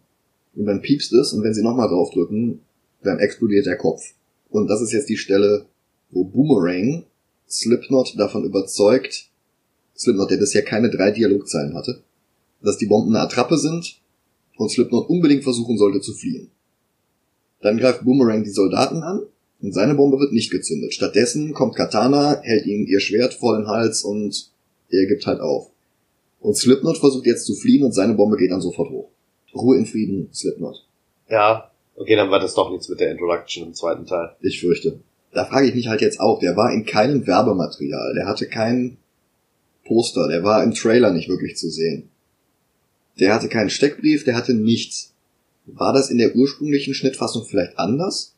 [SPEAKER 1] Und dann piepst es und wenn sie nochmal draufdrücken, dann explodiert der Kopf. Und das ist jetzt die Stelle, wo Boomerang Slipknot davon überzeugt, Slipknot, der bisher keine drei Dialogzeilen hatte, dass die Bomben eine Attrappe sind und Slipknot unbedingt versuchen sollte zu fliehen. Dann greift Boomerang die Soldaten an und seine Bombe wird nicht gezündet. Stattdessen kommt Katana, hält ihm ihr Schwert vor den Hals und er gibt halt auf. Und Slipknot versucht jetzt zu fliehen und seine Bombe geht dann sofort hoch. Ruhe in Frieden, Slipknot.
[SPEAKER 2] Ja, okay, dann war das doch nichts mit der Introduction im zweiten Teil.
[SPEAKER 1] Ich fürchte da frage ich mich halt jetzt auch, der war in keinem Werbematerial, der hatte kein Poster, der war im Trailer nicht wirklich zu sehen. Der hatte keinen Steckbrief, der hatte nichts. War das in der ursprünglichen Schnittfassung vielleicht anders?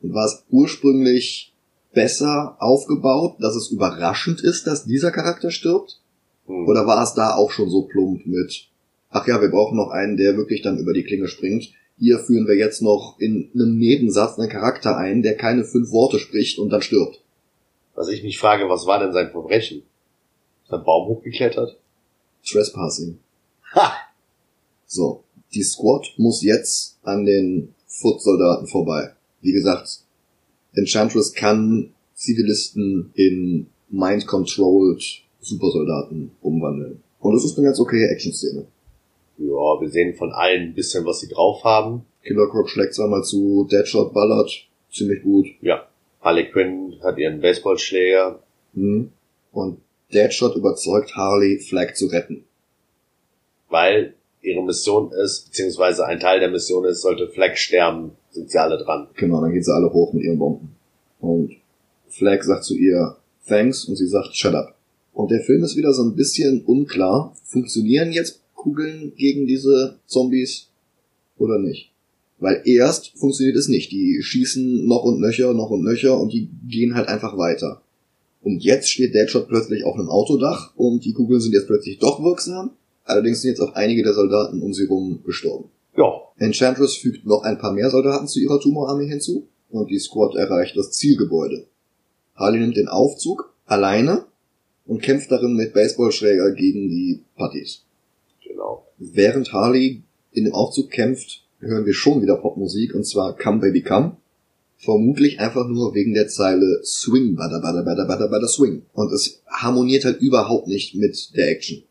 [SPEAKER 1] Und war es ursprünglich besser aufgebaut, dass es überraschend ist, dass dieser Charakter stirbt? Hm. Oder war es da auch schon so plump mit, ach ja, wir brauchen noch einen, der wirklich dann über die Klinge springt, hier führen wir jetzt noch in einem Nebensatz einen Charakter ein, der keine fünf Worte spricht und dann stirbt.
[SPEAKER 2] Was ich mich frage, was war denn sein Verbrechen? Ist er Baum hochgeklettert?
[SPEAKER 1] Trespassing. Ha! So. Die Squad muss jetzt an den Foot-Soldaten vorbei. Wie gesagt, Enchantress kann Zivilisten in mind-controlled Supersoldaten umwandeln. Und das ist eine ganz okay Action-Szene.
[SPEAKER 2] Ja, wir sehen von allen ein bisschen, was sie drauf haben.
[SPEAKER 1] Killer Croc schlägt zweimal zu, Deadshot ballert, ziemlich gut.
[SPEAKER 2] Ja. Harley Quinn hat ihren Baseballschläger.
[SPEAKER 1] Hm. Und Deadshot überzeugt Harley, Flag zu retten.
[SPEAKER 2] Weil ihre Mission ist, beziehungsweise ein Teil der Mission ist, sollte Flag sterben, sind sie alle dran.
[SPEAKER 1] Genau, dann geht sie alle hoch mit ihren Bomben. Und Flag sagt zu ihr, thanks, und sie sagt, shut up. Und der Film ist wieder so ein bisschen unklar. Funktionieren jetzt Kugeln gegen diese Zombies oder nicht. Weil erst funktioniert es nicht. Die schießen noch und nöcher, noch und nöcher und die gehen halt einfach weiter. Und jetzt steht Deadshot plötzlich auf einem Autodach und die Kugeln sind jetzt plötzlich doch wirksam. Allerdings sind jetzt auch einige der Soldaten um sie rum gestorben.
[SPEAKER 2] Ja.
[SPEAKER 1] Enchantress fügt noch ein paar mehr Soldaten zu ihrer Tumorarmee hinzu und die Squad erreicht das Zielgebäude. Harley nimmt den Aufzug alleine und kämpft darin mit Baseballschläger gegen die Putties.
[SPEAKER 2] Genau.
[SPEAKER 1] Während Harley in dem Aufzug kämpft, hören wir schon wieder Popmusik und zwar Come Baby Come. Vermutlich einfach nur wegen der Zeile Swing, bada bada bada bada bada Swing. Und es harmoniert halt überhaupt nicht mit der Action.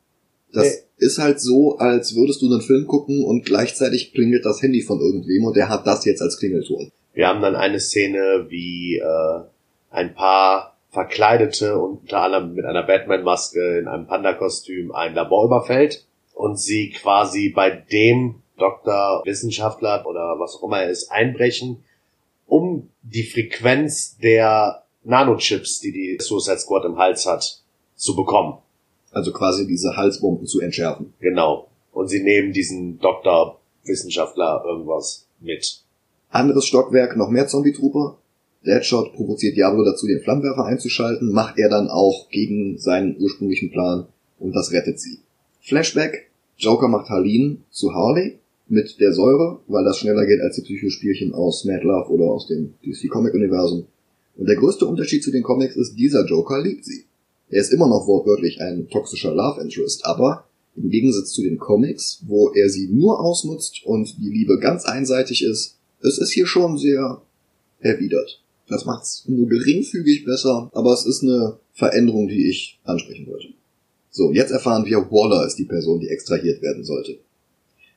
[SPEAKER 1] Das hey. ist halt so, als würdest du einen Film gucken und gleichzeitig klingelt das Handy von irgendwem und der hat das jetzt als Klingelton.
[SPEAKER 2] Wir haben dann eine Szene, wie äh, ein paar Verkleidete und unter anderem mit einer Batman-Maske in einem Panda-Kostüm ein Labor überfällt und sie quasi bei dem Doktor, Wissenschaftler oder was auch immer er ist, einbrechen, um die Frequenz der Nanochips, die die Suicide Squad im Hals hat, zu bekommen.
[SPEAKER 1] Also quasi diese Halsbomben zu entschärfen.
[SPEAKER 2] Genau. Und sie nehmen diesen Doktor, Wissenschaftler irgendwas mit.
[SPEAKER 1] Anderes Stockwerk, noch mehr Zombie-Trooper. Deadshot provoziert Diablo dazu, den Flammenwerfer einzuschalten, macht er dann auch gegen seinen ursprünglichen Plan und das rettet sie. Flashback, Joker macht Harleen zu Harley mit der Säure, weil das schneller geht als die Psychospielchen aus Mad Love oder aus dem DC Comic Universum. Und der größte Unterschied zu den Comics ist, dieser Joker liebt sie. Er ist immer noch wortwörtlich ein toxischer Love Interest, aber im Gegensatz zu den Comics, wo er sie nur ausnutzt und die Liebe ganz einseitig ist, es ist hier schon sehr erwidert. Das macht's nur geringfügig besser, aber es ist eine Veränderung, die ich ansprechen wollte. So, jetzt erfahren wir, Waller ist die Person, die extrahiert werden sollte.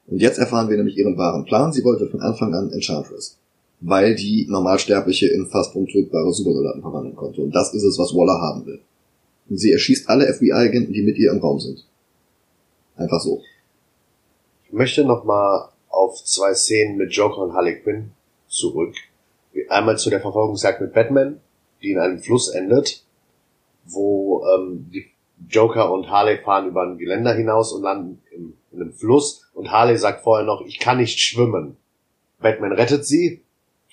[SPEAKER 1] Und jetzt erfahren wir nämlich ihren wahren Plan. Sie wollte von Anfang an Enchantress. Weil die Normalsterbliche in fast untötbare Supersoldaten verwandeln konnte. Und das ist es, was Waller haben will. Und sie erschießt alle FBI-Agenten, die mit ihr im Raum sind. Einfach so.
[SPEAKER 2] Ich möchte nochmal auf zwei Szenen mit Joker und Harley Quinn zurück. Einmal zu der Verfolgungsjagd mit Batman, die in einem Fluss endet, wo ähm, die Joker und Harley fahren über ein Geländer hinaus und landen in einem Fluss und Harley sagt vorher noch, ich kann nicht schwimmen. Batman rettet sie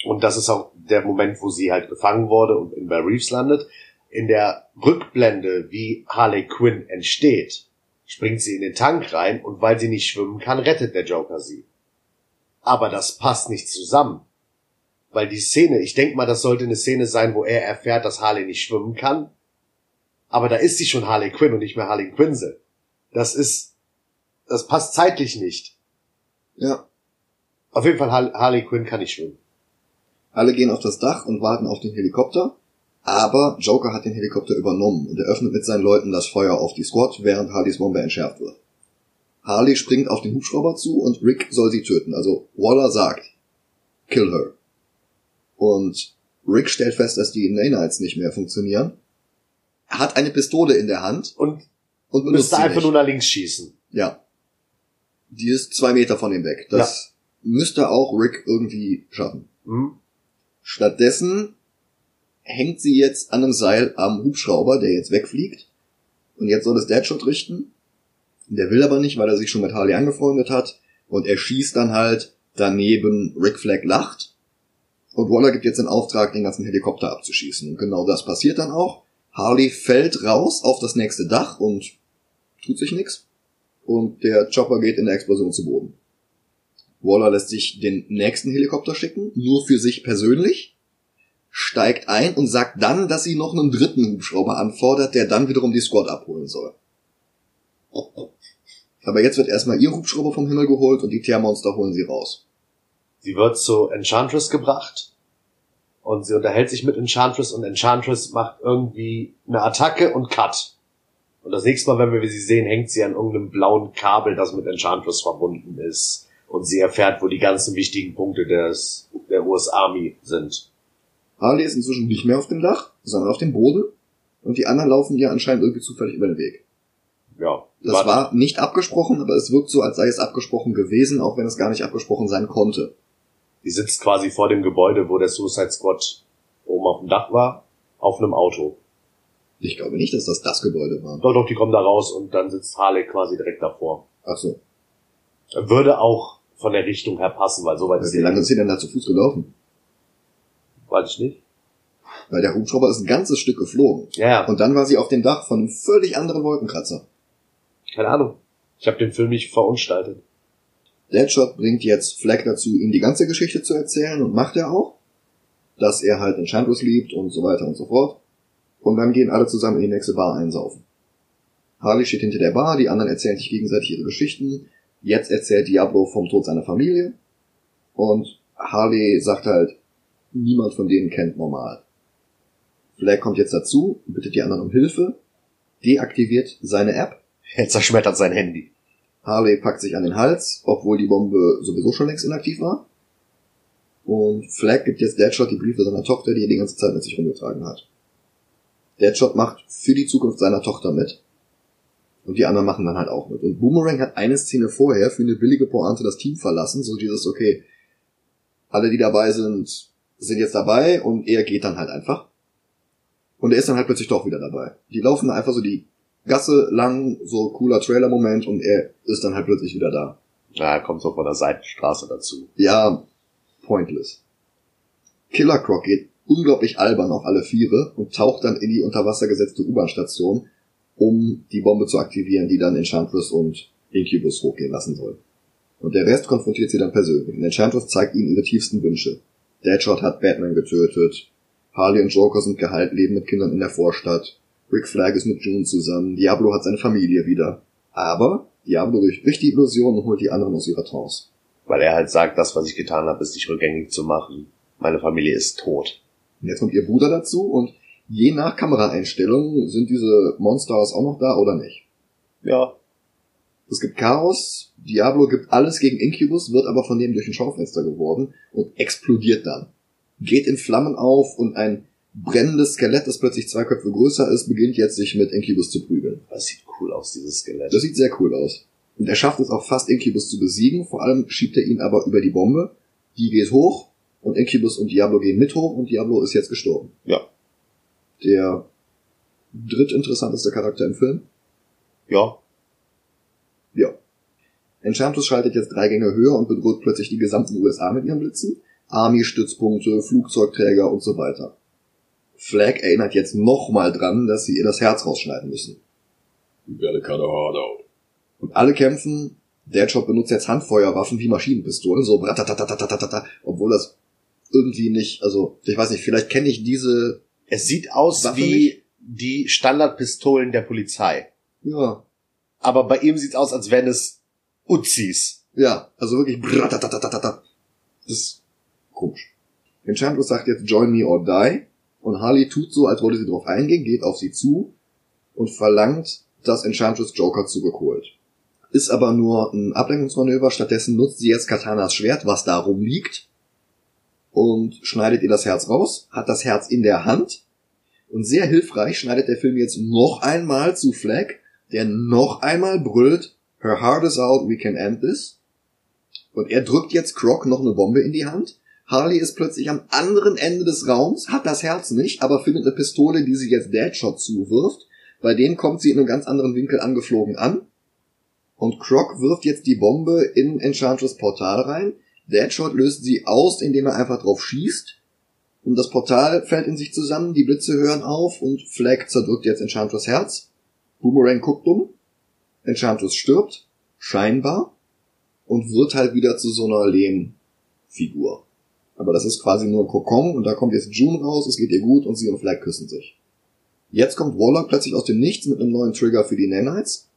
[SPEAKER 2] und das ist auch der Moment, wo sie halt gefangen wurde und in Bear Reeves landet. In der Rückblende, wie Harley Quinn entsteht, springt sie in den Tank rein und weil sie nicht schwimmen kann, rettet der Joker sie. Aber das passt nicht zusammen. Weil die Szene, ich denke mal, das sollte eine Szene sein, wo er erfährt, dass Harley nicht schwimmen kann. Aber da ist sie schon Harley Quinn und nicht mehr Harley Quinzel. Das ist, das passt zeitlich nicht.
[SPEAKER 1] Ja.
[SPEAKER 2] Auf jeden Fall Harley Quinn kann nicht schwimmen.
[SPEAKER 1] Alle gehen auf das Dach und warten auf den Helikopter. Aber Joker hat den Helikopter übernommen und er öffnet mit seinen Leuten das Feuer auf die Squad, während Harleys Bombe entschärft wird. Harley springt auf den Hubschrauber zu und Rick soll sie töten. Also Waller sagt, kill her. Und Rick stellt fest, dass die Nanites nicht mehr funktionieren. Hat eine Pistole in der Hand
[SPEAKER 2] und, und müsste einfach nicht. nur nach links schießen.
[SPEAKER 1] Ja. Die ist zwei Meter von ihm weg. Das ja. müsste auch Rick irgendwie schaffen. Mhm. Stattdessen hängt sie jetzt an einem Seil am Hubschrauber, der jetzt wegfliegt. Und jetzt soll es Deadshot richten. Der will aber nicht, weil er sich schon mit Harley angefreundet hat. Und er schießt dann halt daneben, Rick Flag lacht. Und Waller gibt jetzt den Auftrag, den ganzen Helikopter abzuschießen. Und genau das passiert dann auch. Harley fällt raus auf das nächste Dach und tut sich nichts. Und der Chopper geht in der Explosion zu Boden. Waller lässt sich den nächsten Helikopter schicken, nur für sich persönlich steigt ein und sagt dann, dass sie noch einen dritten Hubschrauber anfordert, der dann wiederum die Squad abholen soll. Aber jetzt wird erstmal ihr Hubschrauber vom Himmel geholt und die Tiermonster holen sie raus.
[SPEAKER 2] Sie wird zu Enchantress gebracht und sie unterhält sich mit Enchantress und Enchantress macht irgendwie eine Attacke und Cut. Und das nächste Mal, wenn wir sie sehen, hängt sie an irgendeinem blauen Kabel, das mit Enchantress verbunden ist. Und sie erfährt, wo die ganzen wichtigen Punkte des, der US Army sind.
[SPEAKER 1] Harley ist inzwischen nicht mehr auf dem Dach, sondern auf dem Boden. Und die anderen laufen ihr anscheinend irgendwie zufällig über den Weg.
[SPEAKER 2] Ja.
[SPEAKER 1] Das war nicht abgesprochen, aber es wirkt so, als sei es abgesprochen gewesen, auch wenn es gar nicht abgesprochen sein konnte.
[SPEAKER 2] Die sitzt quasi vor dem Gebäude, wo der Suicide Squad oben auf dem Dach war, auf einem Auto.
[SPEAKER 1] Ich glaube nicht, dass das das Gebäude war.
[SPEAKER 2] Doch, doch, die kommen da raus und dann sitzt Harley quasi direkt davor.
[SPEAKER 1] Ach so.
[SPEAKER 2] Würde auch von der Richtung her passen, weil so weit
[SPEAKER 1] ist Wie lange ist sie denn da zu Fuß gelaufen?
[SPEAKER 2] Weiß ich nicht.
[SPEAKER 1] Weil der Hubschrauber ist ein ganzes Stück geflogen.
[SPEAKER 2] Ja.
[SPEAKER 1] Und dann war sie auf dem Dach von einem völlig anderen Wolkenkratzer.
[SPEAKER 2] Keine Ahnung. Ich habe den Film nicht verunstaltet.
[SPEAKER 1] Deadshot bringt jetzt Flag dazu, ihm die ganze Geschichte zu erzählen und macht er auch. Dass er halt Enchantress liebt und so weiter und so fort. Und dann gehen alle zusammen in die nächste Bar einsaufen. Harley steht hinter der Bar, die anderen erzählen sich gegenseitig ihre Geschichten. Jetzt erzählt Diablo vom Tod seiner Familie. Und Harley sagt halt, niemand von denen kennt normal. Flag kommt jetzt dazu, bittet die anderen um Hilfe, deaktiviert seine App.
[SPEAKER 2] Er zerschmettert sein Handy.
[SPEAKER 1] Harley packt sich an den Hals, obwohl die Bombe sowieso schon längst inaktiv war. Und Flag gibt jetzt Deadshot die Briefe seiner Tochter, die er die ganze Zeit mit sich rumgetragen hat. Deadshot macht für die Zukunft seiner Tochter mit. Und die anderen machen dann halt auch mit. Und Boomerang hat eine Szene vorher für eine billige Pointe das Team verlassen, so dieses, okay, alle, die dabei sind, sind jetzt dabei und er geht dann halt einfach. Und er ist dann halt plötzlich doch wieder dabei. Die laufen einfach so die Gasse lang, so cooler Trailer-Moment und er ist dann halt plötzlich wieder da.
[SPEAKER 2] Ja, er kommt so von der Seitenstraße dazu.
[SPEAKER 1] Ja, pointless. Killer Croc geht unglaublich albern auf alle Viere und taucht dann in die unter Wasser gesetzte U-Bahn-Station, um die Bombe zu aktivieren, die dann Enchantress und Incubus hochgehen lassen soll. Und der Rest konfrontiert sie dann persönlich. Und Enchantress zeigt ihnen ihre tiefsten Wünsche. Deadshot hat Batman getötet. Harley und Joker sind geheilt, leben mit Kindern in der Vorstadt. Rick Flag ist mit June zusammen. Diablo hat seine Familie wieder. Aber Diablo durchbricht die Illusion und holt die anderen aus ihrer Trance.
[SPEAKER 2] Weil er halt sagt, das, was ich getan habe, ist nicht rückgängig zu machen. Meine Familie ist tot.
[SPEAKER 1] Und jetzt kommt ihr Bruder dazu und je nach Kameraeinstellung sind diese Monsters auch noch da oder nicht.
[SPEAKER 2] Ja.
[SPEAKER 1] Es gibt Chaos, Diablo gibt alles gegen Incubus, wird aber von dem durch ein Schaufenster geworden und explodiert dann. Geht in Flammen auf und ein brennendes Skelett, das plötzlich zwei Köpfe größer ist, beginnt jetzt sich mit Incubus zu prügeln.
[SPEAKER 2] Das sieht cool aus, dieses Skelett.
[SPEAKER 1] Das sieht sehr cool aus. Und er schafft es auch fast, Incubus zu besiegen, vor allem schiebt er ihn aber über die Bombe. Die geht hoch und Incubus und Diablo gehen mit hoch und Diablo ist jetzt gestorben.
[SPEAKER 2] Ja.
[SPEAKER 1] Der drittinteressanteste Charakter im Film.
[SPEAKER 2] Ja.
[SPEAKER 1] Ja. Enchantress schaltet jetzt drei Gänge höher und bedroht plötzlich die gesamten USA mit ihren Blitzen. Army-Stützpunkte, Flugzeugträger und so weiter. Flag erinnert jetzt nochmal dran, dass sie ihr das Herz rausschneiden müssen.
[SPEAKER 3] You gotta cut her heart out.
[SPEAKER 1] Und alle kämpfen. Deadshot benutzt jetzt Handfeuerwaffen wie Maschinenpistolen, so obwohl das irgendwie nicht, also ich weiß nicht, vielleicht kenne ich diese,
[SPEAKER 2] Es sieht aus
[SPEAKER 1] Waffe
[SPEAKER 2] wie
[SPEAKER 1] nicht?
[SPEAKER 2] die Standardpistolen der Polizei.
[SPEAKER 1] ja,
[SPEAKER 2] Aber bei ihm sieht's aus, als wären es Uzis.
[SPEAKER 1] ja, also wirklich. Das ist komisch. Enchantress sagt jetzt Join me or die und Harley tut so, als wollte sie darauf eingehen, geht auf sie zu und verlangt, dass Enchantress Joker zurückholt. Ist aber nur ein Ablenkungsmanöver, stattdessen nutzt sie jetzt Katanas Schwert, was da rumliegt, und schneidet ihr das Herz raus, hat das Herz in der Hand, und sehr hilfreich schneidet der Film jetzt noch einmal zu Flag, der noch einmal brüllt, Her heart is out, we can end this. Und er drückt jetzt Croc noch eine Bombe in die Hand. Harley ist plötzlich am anderen Ende des Raums, hat das Herz nicht, aber findet eine Pistole, die sie jetzt Deadshot zuwirft. Bei dem kommt sie in einem ganz anderen Winkel angeflogen an. Und Croc wirft jetzt die Bombe in Enchantress Portal rein. Deadshot löst sie aus, indem er einfach drauf schießt. Und das Portal fällt in sich zusammen, die Blitze hören auf und Flag zerdrückt jetzt Enchantress Herz. Boomerang guckt um. Enchantress stirbt. Scheinbar. Und wird halt wieder zu so einer Lehmfigur. Aber das ist quasi nur ein Kokon und da kommt jetzt June raus, es geht ihr gut und sie und Flag küssen sich. Jetzt kommt Warlock plötzlich aus dem Nichts mit einem neuen Trigger für die Nanites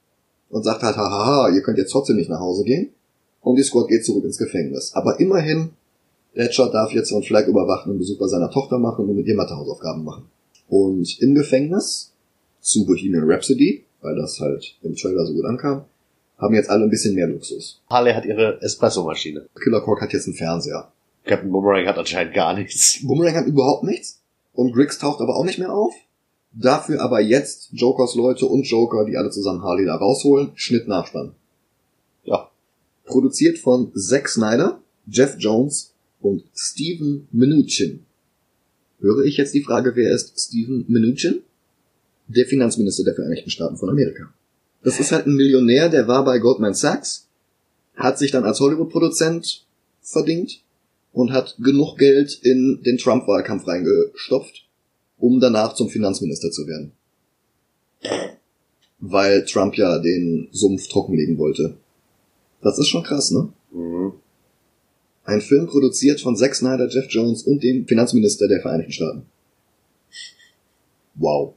[SPEAKER 1] und sagt halt, hahaha, ihr könnt jetzt trotzdem nicht nach Hause gehen. Und die Squad geht zurück ins Gefängnis. Aber immerhin, Deadshot darf jetzt von Flag überwachen und Besuch bei seiner Tochter machen und mit ihr Mathehausaufgaben machen. Und im Gefängnis, zu Bohemian Rhapsody, weil das halt im Trailer so gut ankam, haben jetzt alle ein bisschen mehr Luxus.
[SPEAKER 2] Harley hat ihre Espressomaschine.
[SPEAKER 1] Killer Croc hat jetzt einen Fernseher.
[SPEAKER 2] Captain Boomerang hat anscheinend gar nichts. (laughs)
[SPEAKER 1] Boomerang hat überhaupt nichts. Und Griggs taucht aber auch nicht mehr auf. Dafür aber jetzt Jokers Leute und Joker, die alle zusammen Harley da rausholen. Schnitt Nachspann.
[SPEAKER 2] Ja.
[SPEAKER 1] Produziert von Zack Snyder, Jeff Jones und Steven Mnuchin. Höre ich jetzt die Frage, wer ist Steven Mnuchin? Der Finanzminister der Vereinigten Staaten von Amerika. Das ist halt ein Millionär, der war bei Goldman Sachs, hat sich dann als Hollywood-Produzent verdient und hat genug Geld in den Trump-Wahlkampf reingestopft, um danach zum Finanzminister zu werden. Weil Trump ja den Sumpf trockenlegen wollte. Das ist schon krass, ne?
[SPEAKER 2] Mhm.
[SPEAKER 1] Ein Film produziert von Zack Snyder, Jeff Jones und dem Finanzminister der Vereinigten Staaten. Wow.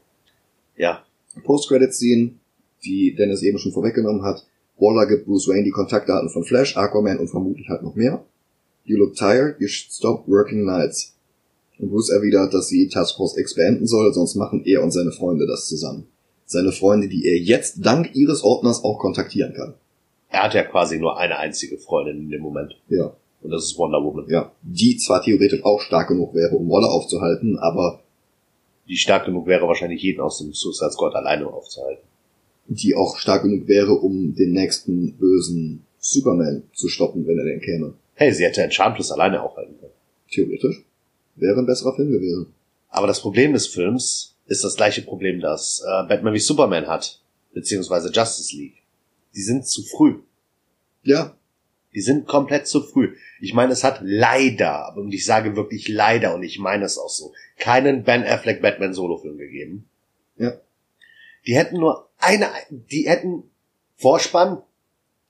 [SPEAKER 2] Ja.
[SPEAKER 1] Post-Credit-Scene, die Dennis eben schon vorweggenommen hat. Waller gibt Bruce Wayne die Kontaktdaten von Flash, Aquaman und vermutlich halt noch mehr. You look tired, you should stop working nights. Und Bruce erwidert, dass sie Task Force X beenden soll, sonst machen er und seine Freunde das zusammen. Seine Freunde, die er jetzt dank ihres Ordners auch kontaktieren kann.
[SPEAKER 2] Er hat ja quasi nur eine einzige Freundin in dem Moment.
[SPEAKER 1] Ja.
[SPEAKER 2] Und das ist Wonder Woman.
[SPEAKER 1] Ja. Die zwar theoretisch auch stark genug wäre, um Waller aufzuhalten, aber
[SPEAKER 2] Die stark genug wäre, wahrscheinlich jeden aus dem Suicide Squad alleine aufzuhalten.
[SPEAKER 1] die auch stark genug wäre, um den nächsten bösen Superman zu stoppen, wenn er denn käme.
[SPEAKER 2] Hey, sie hätte Enchantress alleine aufhalten können.
[SPEAKER 1] Theoretisch. Wäre ein besserer Film gewesen.
[SPEAKER 2] Aber das Problem des Films ist das gleiche Problem, das äh, Batman wie Superman hat. Beziehungsweise Justice League. Die sind zu früh.
[SPEAKER 1] Ja,
[SPEAKER 2] Die sind komplett zu früh. Ich meine, es hat leider, und ich sage wirklich leider, und ich meine es auch so, keinen Ben Affleck Batman Solo-Film gegeben.
[SPEAKER 1] Ja.
[SPEAKER 2] Die hätten nur eine, die hätten Vorspann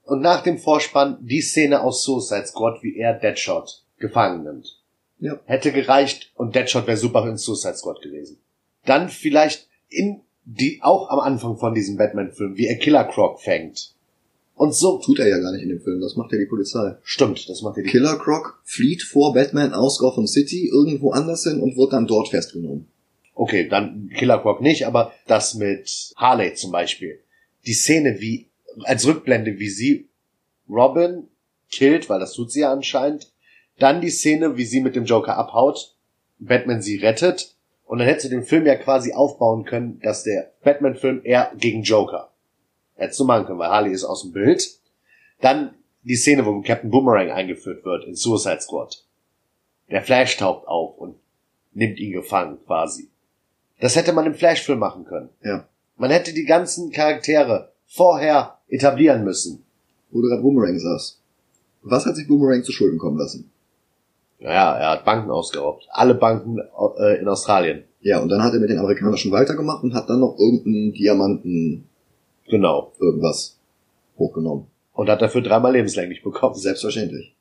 [SPEAKER 2] und nach dem Vorspann die Szene aus Suicide Squad, wie er Deadshot gefangen nimmt.
[SPEAKER 1] Ja.
[SPEAKER 2] Hätte gereicht und Deadshot wäre super in Suicide Squad gewesen. Dann vielleicht in die, auch am Anfang von diesem Batman-Film, wie er Killer Croc fängt. Und so,
[SPEAKER 1] tut er ja gar nicht in dem Film, das macht ja die Polizei.
[SPEAKER 2] stimmt, das macht er die
[SPEAKER 1] Killer Croc flieht vor Batman aus Gotham City irgendwo anders hin und wird dann dort festgenommen.
[SPEAKER 2] Okay, dann Killer Croc nicht, aber das mit Harley zum Beispiel. Die Szene, wie, als Rückblende, wie sie Robin killt, weil das tut sie ja anscheinend. Dann die Szene, wie sie mit dem Joker abhaut, Batman sie rettet. Und dann hättest du den Film ja quasi aufbauen können, dass der Batman-Film eher gegen Joker. Hättest du machen können, weil Harley ist aus dem Bild. Dann die Szene, wo Captain Boomerang eingeführt wird in Suicide Squad. Der Flash taucht auf und nimmt ihn gefangen quasi. Das hätte man im Flash-Film machen können.
[SPEAKER 1] Ja.
[SPEAKER 2] Man hätte die ganzen Charaktere vorher etablieren müssen.
[SPEAKER 1] Wo du gerade Boomerang sagst. Was hat sich Boomerang zu Schulden kommen lassen?
[SPEAKER 2] Naja, er hat Banken ausgeraubt. Alle Banken äh, in Australien.
[SPEAKER 1] Ja, und dann hat er mit den Amerikanischen weitergemacht und hat dann noch irgendeinen Diamanten
[SPEAKER 2] Genau.
[SPEAKER 1] irgendwas hochgenommen.
[SPEAKER 2] Und hat dafür dreimal lebenslänglich bekommen.
[SPEAKER 1] Selbstverständlich.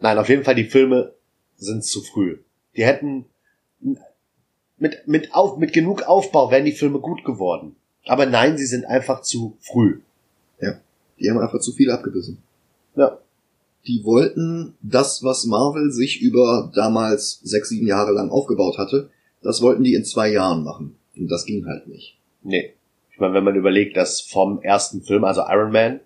[SPEAKER 2] Nein, auf jeden Fall, die Filme sind zu früh. Die hätten mit, mit, auf, mit genug Aufbau wären die Filme gut geworden. Aber nein, sie sind einfach zu früh.
[SPEAKER 1] Die haben einfach zu viel abgebissen.
[SPEAKER 2] Ja.
[SPEAKER 1] Die wollten das, was Marvel sich über damals sechs, sieben Jahre lang aufgebaut hatte, das wollten die in zwei Jahren machen. Und das ging halt nicht.
[SPEAKER 2] Nee. Ich meine, wenn man überlegt, dass vom ersten Film, also Iron Man,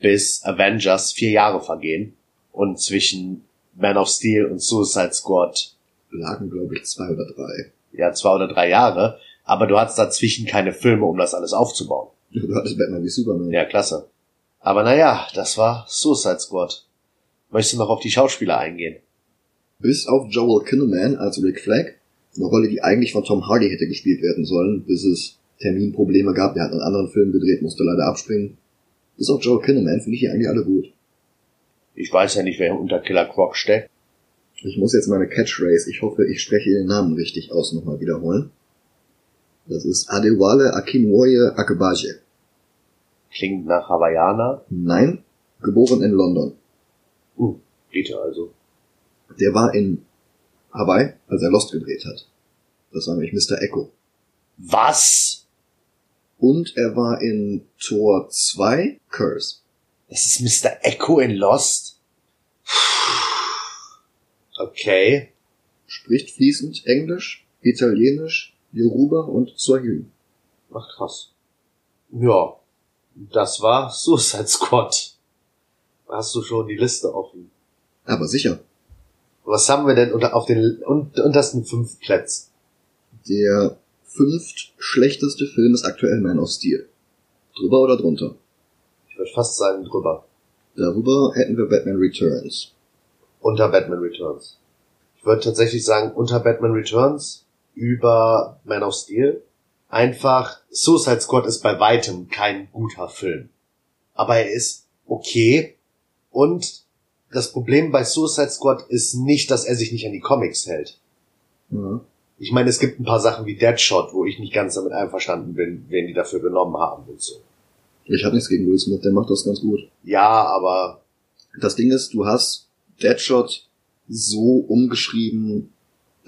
[SPEAKER 2] bis Avengers vier Jahre vergehen und zwischen Man of Steel und Suicide Squad
[SPEAKER 1] Lagen, glaube ich, zwei oder drei.
[SPEAKER 2] ja zwei oder drei Jahre, aber du hattest dazwischen keine Filme, um das alles aufzubauen.
[SPEAKER 1] Du hattest Batman wie Superman.
[SPEAKER 2] Ja, klasse. Aber naja, das war Suicide Squad. Möchtest du noch auf die Schauspieler eingehen?
[SPEAKER 1] Bis auf Joel Kinnaman als Rick Flag, eine Rolle, die eigentlich von Tom Hardy hätte gespielt werden sollen, bis es Terminprobleme gab. Der hat einen anderen Film gedreht, musste leider abspringen. Bis auf Joel Kinnaman finde ich die eigentlich alle gut.
[SPEAKER 2] Ich weiß ja nicht, wer unter Killer Croc steckt.
[SPEAKER 1] Ich muss jetzt meine Catchphrase, ich hoffe, ich spreche den Namen richtig aus, nochmal wiederholen. Das ist Adewale Akinwoye Akebaje.
[SPEAKER 2] Klingt nach Hawaiianer.
[SPEAKER 1] Nein, geboren in London.
[SPEAKER 2] Uh, ja also.
[SPEAKER 1] Der war in Hawaii, als er Lost gedreht hat. Das war nämlich Mr. Echo.
[SPEAKER 2] Was?
[SPEAKER 1] Und er war in Tor 2, Curse.
[SPEAKER 2] Das ist Mr. Echo in Lost? Okay.
[SPEAKER 1] Spricht fließend Englisch, Italienisch, Yoruba und Swahili.
[SPEAKER 2] Ach krass. Ja. Das war (laughs) Suicide Squad. Hast du schon die Liste offen?
[SPEAKER 1] Aber sicher,
[SPEAKER 2] Was haben wir denn unter, auf den un- untersten fünf Plätzen?
[SPEAKER 1] der fünft schlechteste Film ist aktuell Man of Steel. Drüber oder drunter?
[SPEAKER 2] Ich würde fast sagen drüber.
[SPEAKER 1] Darüber hätten wir Batman Returns.
[SPEAKER 2] Unter Batman Returns. Ich würde tatsächlich sagen, unter Batman Returns, über Man of Steel. Einfach, Suicide Squad ist bei weitem kein guter Film. Aber er ist okay. Und das Problem bei Suicide Squad ist nicht, dass er sich nicht an die Comics hält.
[SPEAKER 1] Ja.
[SPEAKER 2] Ich meine, es gibt ein paar Sachen wie Deadshot, wo ich nicht ganz damit einverstanden bin, wen die dafür genommen haben und so.
[SPEAKER 1] Ich habe nichts gegen Will Smith, der macht das ganz gut.
[SPEAKER 2] Ja, aber
[SPEAKER 1] Das Ding ist, du hast Deadshot so umgeschrieben,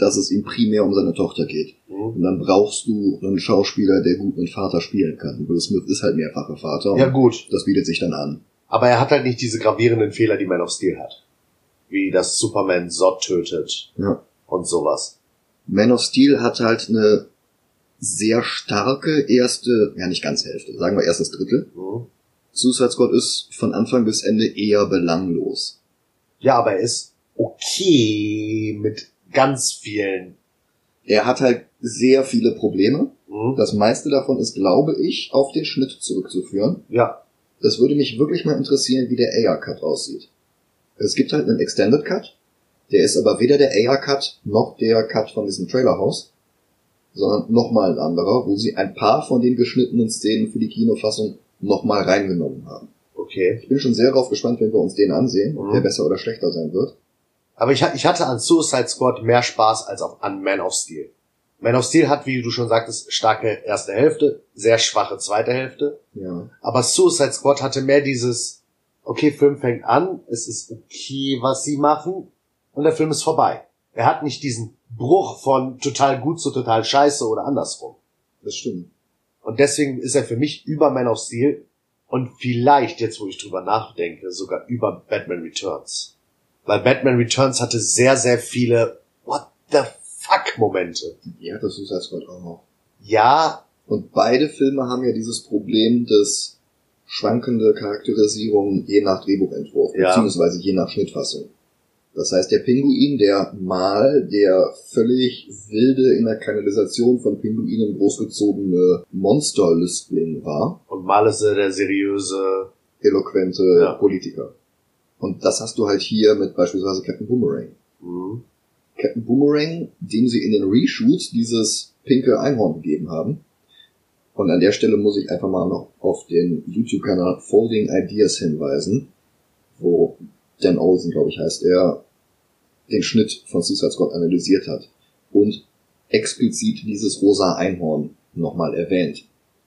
[SPEAKER 1] dass es ihm primär um seine Tochter geht.
[SPEAKER 2] hm,
[SPEAKER 1] Und dann brauchst du einen Schauspieler, der gut mit Vater spielen kann. Will Smith ist halt mehrfacher Vater.
[SPEAKER 2] ja gut.
[SPEAKER 1] Das bietet sich dann an.
[SPEAKER 2] Aber er hat halt nicht diese gravierenden Fehler, die Man of Steel hat. Wie dass Superman Zod tötet
[SPEAKER 1] Ja.
[SPEAKER 2] und sowas.
[SPEAKER 1] Man of Steel hat halt eine sehr starke erste, ja nicht ganz Hälfte, sagen wir erstes Drittel.
[SPEAKER 2] Hm.
[SPEAKER 1] Suicide Squad ist von Anfang bis Ende eher belanglos.
[SPEAKER 2] Ja, aber er ist okay mit ganz vielen.
[SPEAKER 1] Er hat halt sehr viele Probleme.
[SPEAKER 2] Hm.
[SPEAKER 1] Das meiste davon ist, glaube ich, auf den Schnitt zurückzuführen.
[SPEAKER 2] Ja,
[SPEAKER 1] Das würde mich wirklich mal interessieren, wie der AR-Cut aussieht. Es gibt halt einen Extended Cut, der ist aber weder der AR-Cut noch der Cut von diesem Trailerhaus, sondern nochmal ein anderer, wo sie ein paar von den geschnittenen Szenen für die Kinofassung nochmal reingenommen haben.
[SPEAKER 2] okay.
[SPEAKER 1] Ich bin schon sehr darauf gespannt, wenn wir uns den ansehen, ob
[SPEAKER 2] Mhm.
[SPEAKER 1] der besser oder schlechter sein wird.
[SPEAKER 2] Aber ich, ich hatte an Suicide Squad mehr Spaß als auf, an Man of Steel. Man of Steel hat, wie du schon sagtest, starke erste Hälfte, sehr schwache zweite Hälfte.
[SPEAKER 1] Ja.
[SPEAKER 2] Aber Suicide Squad hatte mehr dieses, okay, Film fängt an, es ist okay, was sie machen, und der Film ist vorbei. Er hat nicht diesen Bruch von total gut zu total scheiße oder andersrum.
[SPEAKER 1] Das stimmt.
[SPEAKER 2] Und deswegen ist er für mich über Man of Steel und vielleicht, jetzt wo ich drüber nachdenke, sogar über Batman Returns. Weil Batman Returns hatte sehr, sehr viele What the fuck Momente.
[SPEAKER 1] Ja, das ist das Squad auch noch.
[SPEAKER 2] Ja,
[SPEAKER 1] Und beide Filme haben ja dieses Problem des schwankende Charakterisierung je nach Drehbuchentwurf,
[SPEAKER 2] Ja.
[SPEAKER 1] beziehungsweise je nach Schnittfassung. Das heißt, der Pinguin, der mal der völlig wilde in der Kanalisation von Pinguinen großgezogene Monsterlüstling war,
[SPEAKER 2] und mal ist er der seriöse,
[SPEAKER 1] eloquente
[SPEAKER 2] Ja.
[SPEAKER 1] Politiker. Und das hast du halt hier mit beispielsweise Captain Boomerang.
[SPEAKER 2] hm,
[SPEAKER 1] Captain Boomerang, dem sie in den Reshoots dieses pinke Einhorn gegeben haben. Und an der Stelle muss ich einfach mal noch auf den YouTube-Kanal Folding Ideas hinweisen, wo Dan Olsen, glaube ich, heißt er, den Schnitt von Suicide Squad analysiert hat und explizit dieses rosa Einhorn nochmal erwähnt.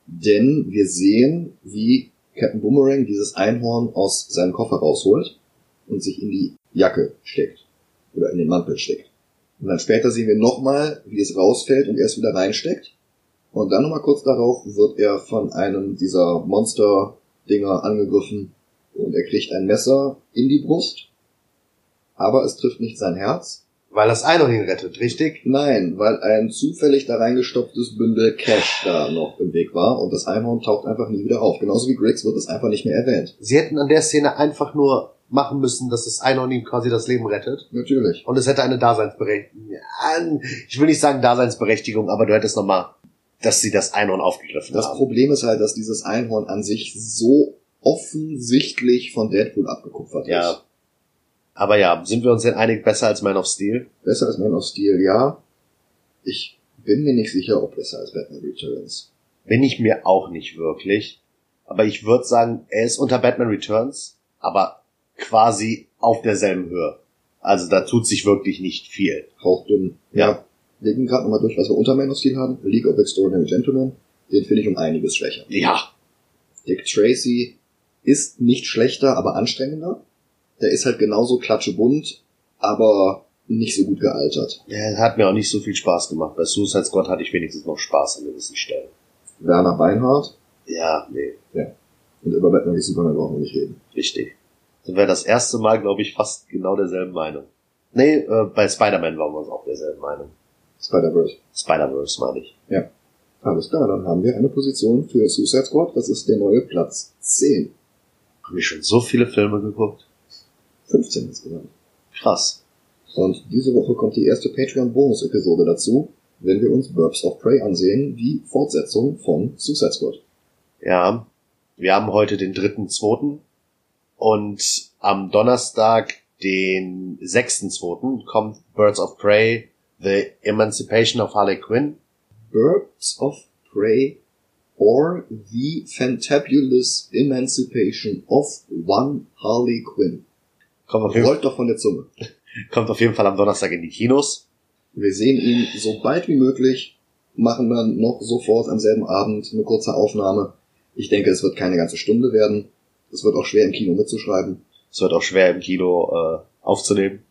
[SPEAKER 1] Denn wir sehen, wie Captain Boomerang dieses Einhorn aus seinem Koffer rausholt und sich in die Jacke steckt. Oder in den Mantel steckt. Und dann später sehen wir nochmal, wie es rausfällt und er es wieder reinsteckt. Und dann nochmal kurz darauf wird er von einem dieser Monster-Dinger angegriffen und er kriegt ein Messer in die Brust. Aber es trifft nicht sein Herz,
[SPEAKER 2] Weil das Einhorn ihn rettet, richtig?
[SPEAKER 1] Nein, weil ein zufällig da reingestopftes Bündel Cash da noch im Weg war und das Einhorn taucht einfach nie wieder auf. Genauso wie Griggs wird es einfach nicht mehr erwähnt.
[SPEAKER 2] Sie hätten an der Szene einfach nur machen müssen, dass das Einhorn ihm quasi das Leben rettet.
[SPEAKER 1] Natürlich.
[SPEAKER 2] Und es hätte eine Daseinsberechtigung. Ja, ich will nicht sagen Daseinsberechtigung, aber du hättest nochmal, dass sie das Einhorn aufgegriffen
[SPEAKER 1] Das
[SPEAKER 2] haben.
[SPEAKER 1] Problem ist halt, dass dieses Einhorn an sich so offensichtlich von Deadpool abgekupfert
[SPEAKER 2] Ja.
[SPEAKER 1] ist.
[SPEAKER 2] Aber ja, sind wir uns denn einig, besser als Man of Steel?
[SPEAKER 1] Besser als Man of Steel, ja. Ich bin mir nicht sicher, ob besser als Batman Returns.
[SPEAKER 2] Bin ich mir auch nicht wirklich. Aber ich würde sagen, er ist unter Batman Returns, aber quasi auf derselben Höhe. Also da tut sich wirklich nicht viel.
[SPEAKER 1] Hauchdünn.
[SPEAKER 2] Ja.
[SPEAKER 1] Wir gehen gerade nochmal durch, was wir unter Man of Steel haben. League of Extraordinary Gentlemen. Den finde ich um einiges schwächer.
[SPEAKER 2] Ja,
[SPEAKER 1] Dick Tracy ist nicht schlechter, aber anstrengender. Der ist halt genauso klatschebunt, aber nicht so gut gealtert.
[SPEAKER 2] er hat mir auch nicht so viel Spaß gemacht. Bei Suicide Squad hatte ich wenigstens noch Spaß an gewissen Stellen.
[SPEAKER 1] Werner Beinhardt
[SPEAKER 2] Ja, nee,
[SPEAKER 1] und über Batman wie Superman brauchen wir nicht reden.
[SPEAKER 2] richtig. Sind wir das erste Mal, glaube ich, fast genau derselben Meinung. Nee, äh, bei Spider-Man waren wir uns auch derselben Meinung.
[SPEAKER 1] Spider-Verse.
[SPEAKER 2] Spider-Verse meine ich.
[SPEAKER 1] Alles klar, dann haben wir eine Position für Suicide Squad. Das ist der neue Platz 10.
[SPEAKER 2] Haben wir schon so viele Filme geguckt?
[SPEAKER 1] 15 insgesamt.
[SPEAKER 2] Krass.
[SPEAKER 1] Und diese Woche kommt die erste Patreon-Bonus-Episode dazu, wenn wir uns Birds of Prey ansehen, die Fortsetzung von Suicide Squad.
[SPEAKER 2] Ja, wir haben heute den dritten, zweiten und am Donnerstag, den sechsten, zweiten, kommt Birds of Prey, The Emancipation of Harley Quinn.
[SPEAKER 1] Birds of Prey or the Fantabulous Emancipation of One Harley Quinn.
[SPEAKER 2] Kommt auf, jeden,
[SPEAKER 1] Rollt doch von der Zunge. (laughs)
[SPEAKER 2] kommt auf jeden Fall am Donnerstag in die Kinos.
[SPEAKER 1] Wir sehen ihn so bald wie möglich, machen dann noch sofort am selben Abend eine kurze Aufnahme. Ich denke, es wird keine ganze Stunde werden. Es wird auch schwer im Kino mitzuschreiben.
[SPEAKER 2] Es wird auch schwer im Kino äh, aufzunehmen.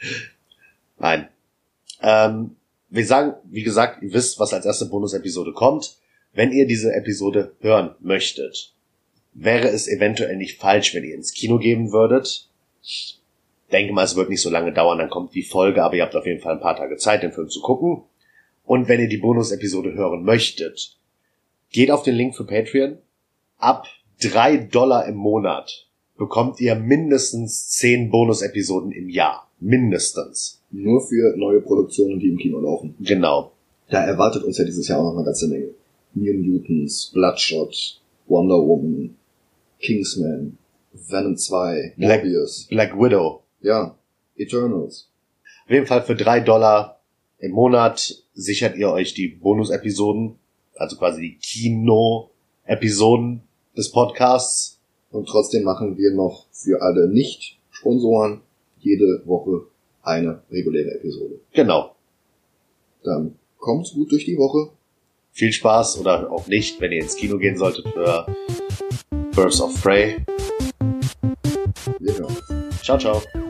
[SPEAKER 2] (laughs) Nein. Ähm, wir sagen, wie gesagt, ihr wisst, was als erste Bonus-Episode kommt. Wenn ihr diese Episode hören möchtet, wäre es eventuell nicht falsch, wenn ihr ins Kino gehen würdet. Ich denke mal, es wird nicht so lange dauern, dann kommt die Folge, aber ihr habt auf jeden Fall ein paar Tage Zeit, den Film zu gucken. Und wenn ihr die Bonus-Episode hören möchtet, geht auf den Link für Patreon. Ab drei Dollar im Monat bekommt ihr mindestens zehn Bonus-Episoden im Jahr. Mindestens.
[SPEAKER 1] Nur für neue Produktionen, die im Kino laufen.
[SPEAKER 2] Genau.
[SPEAKER 1] Da erwartet uns ja dieses Jahr auch noch eine ganze Menge. New Mutants, Bloodshot, Wonder Woman, Kingsman, Venom 2,
[SPEAKER 2] Black-
[SPEAKER 1] Morbius.
[SPEAKER 2] Black Widow.
[SPEAKER 1] Ja, Eternals.
[SPEAKER 2] Auf jeden Fall für drei Dollar im Monat sichert ihr euch die Bonus-Episoden, also quasi die Kino-Episoden des Podcasts.
[SPEAKER 1] Und trotzdem machen wir noch für alle Nicht-Sponsoren jede Woche eine reguläre Episode.
[SPEAKER 2] Genau.
[SPEAKER 1] Dann kommt gut durch die Woche.
[SPEAKER 2] Viel Spaß oder auch nicht, wenn ihr ins Kino gehen solltet für Birds of Prey.
[SPEAKER 1] Uns.
[SPEAKER 2] Ciao, ciao.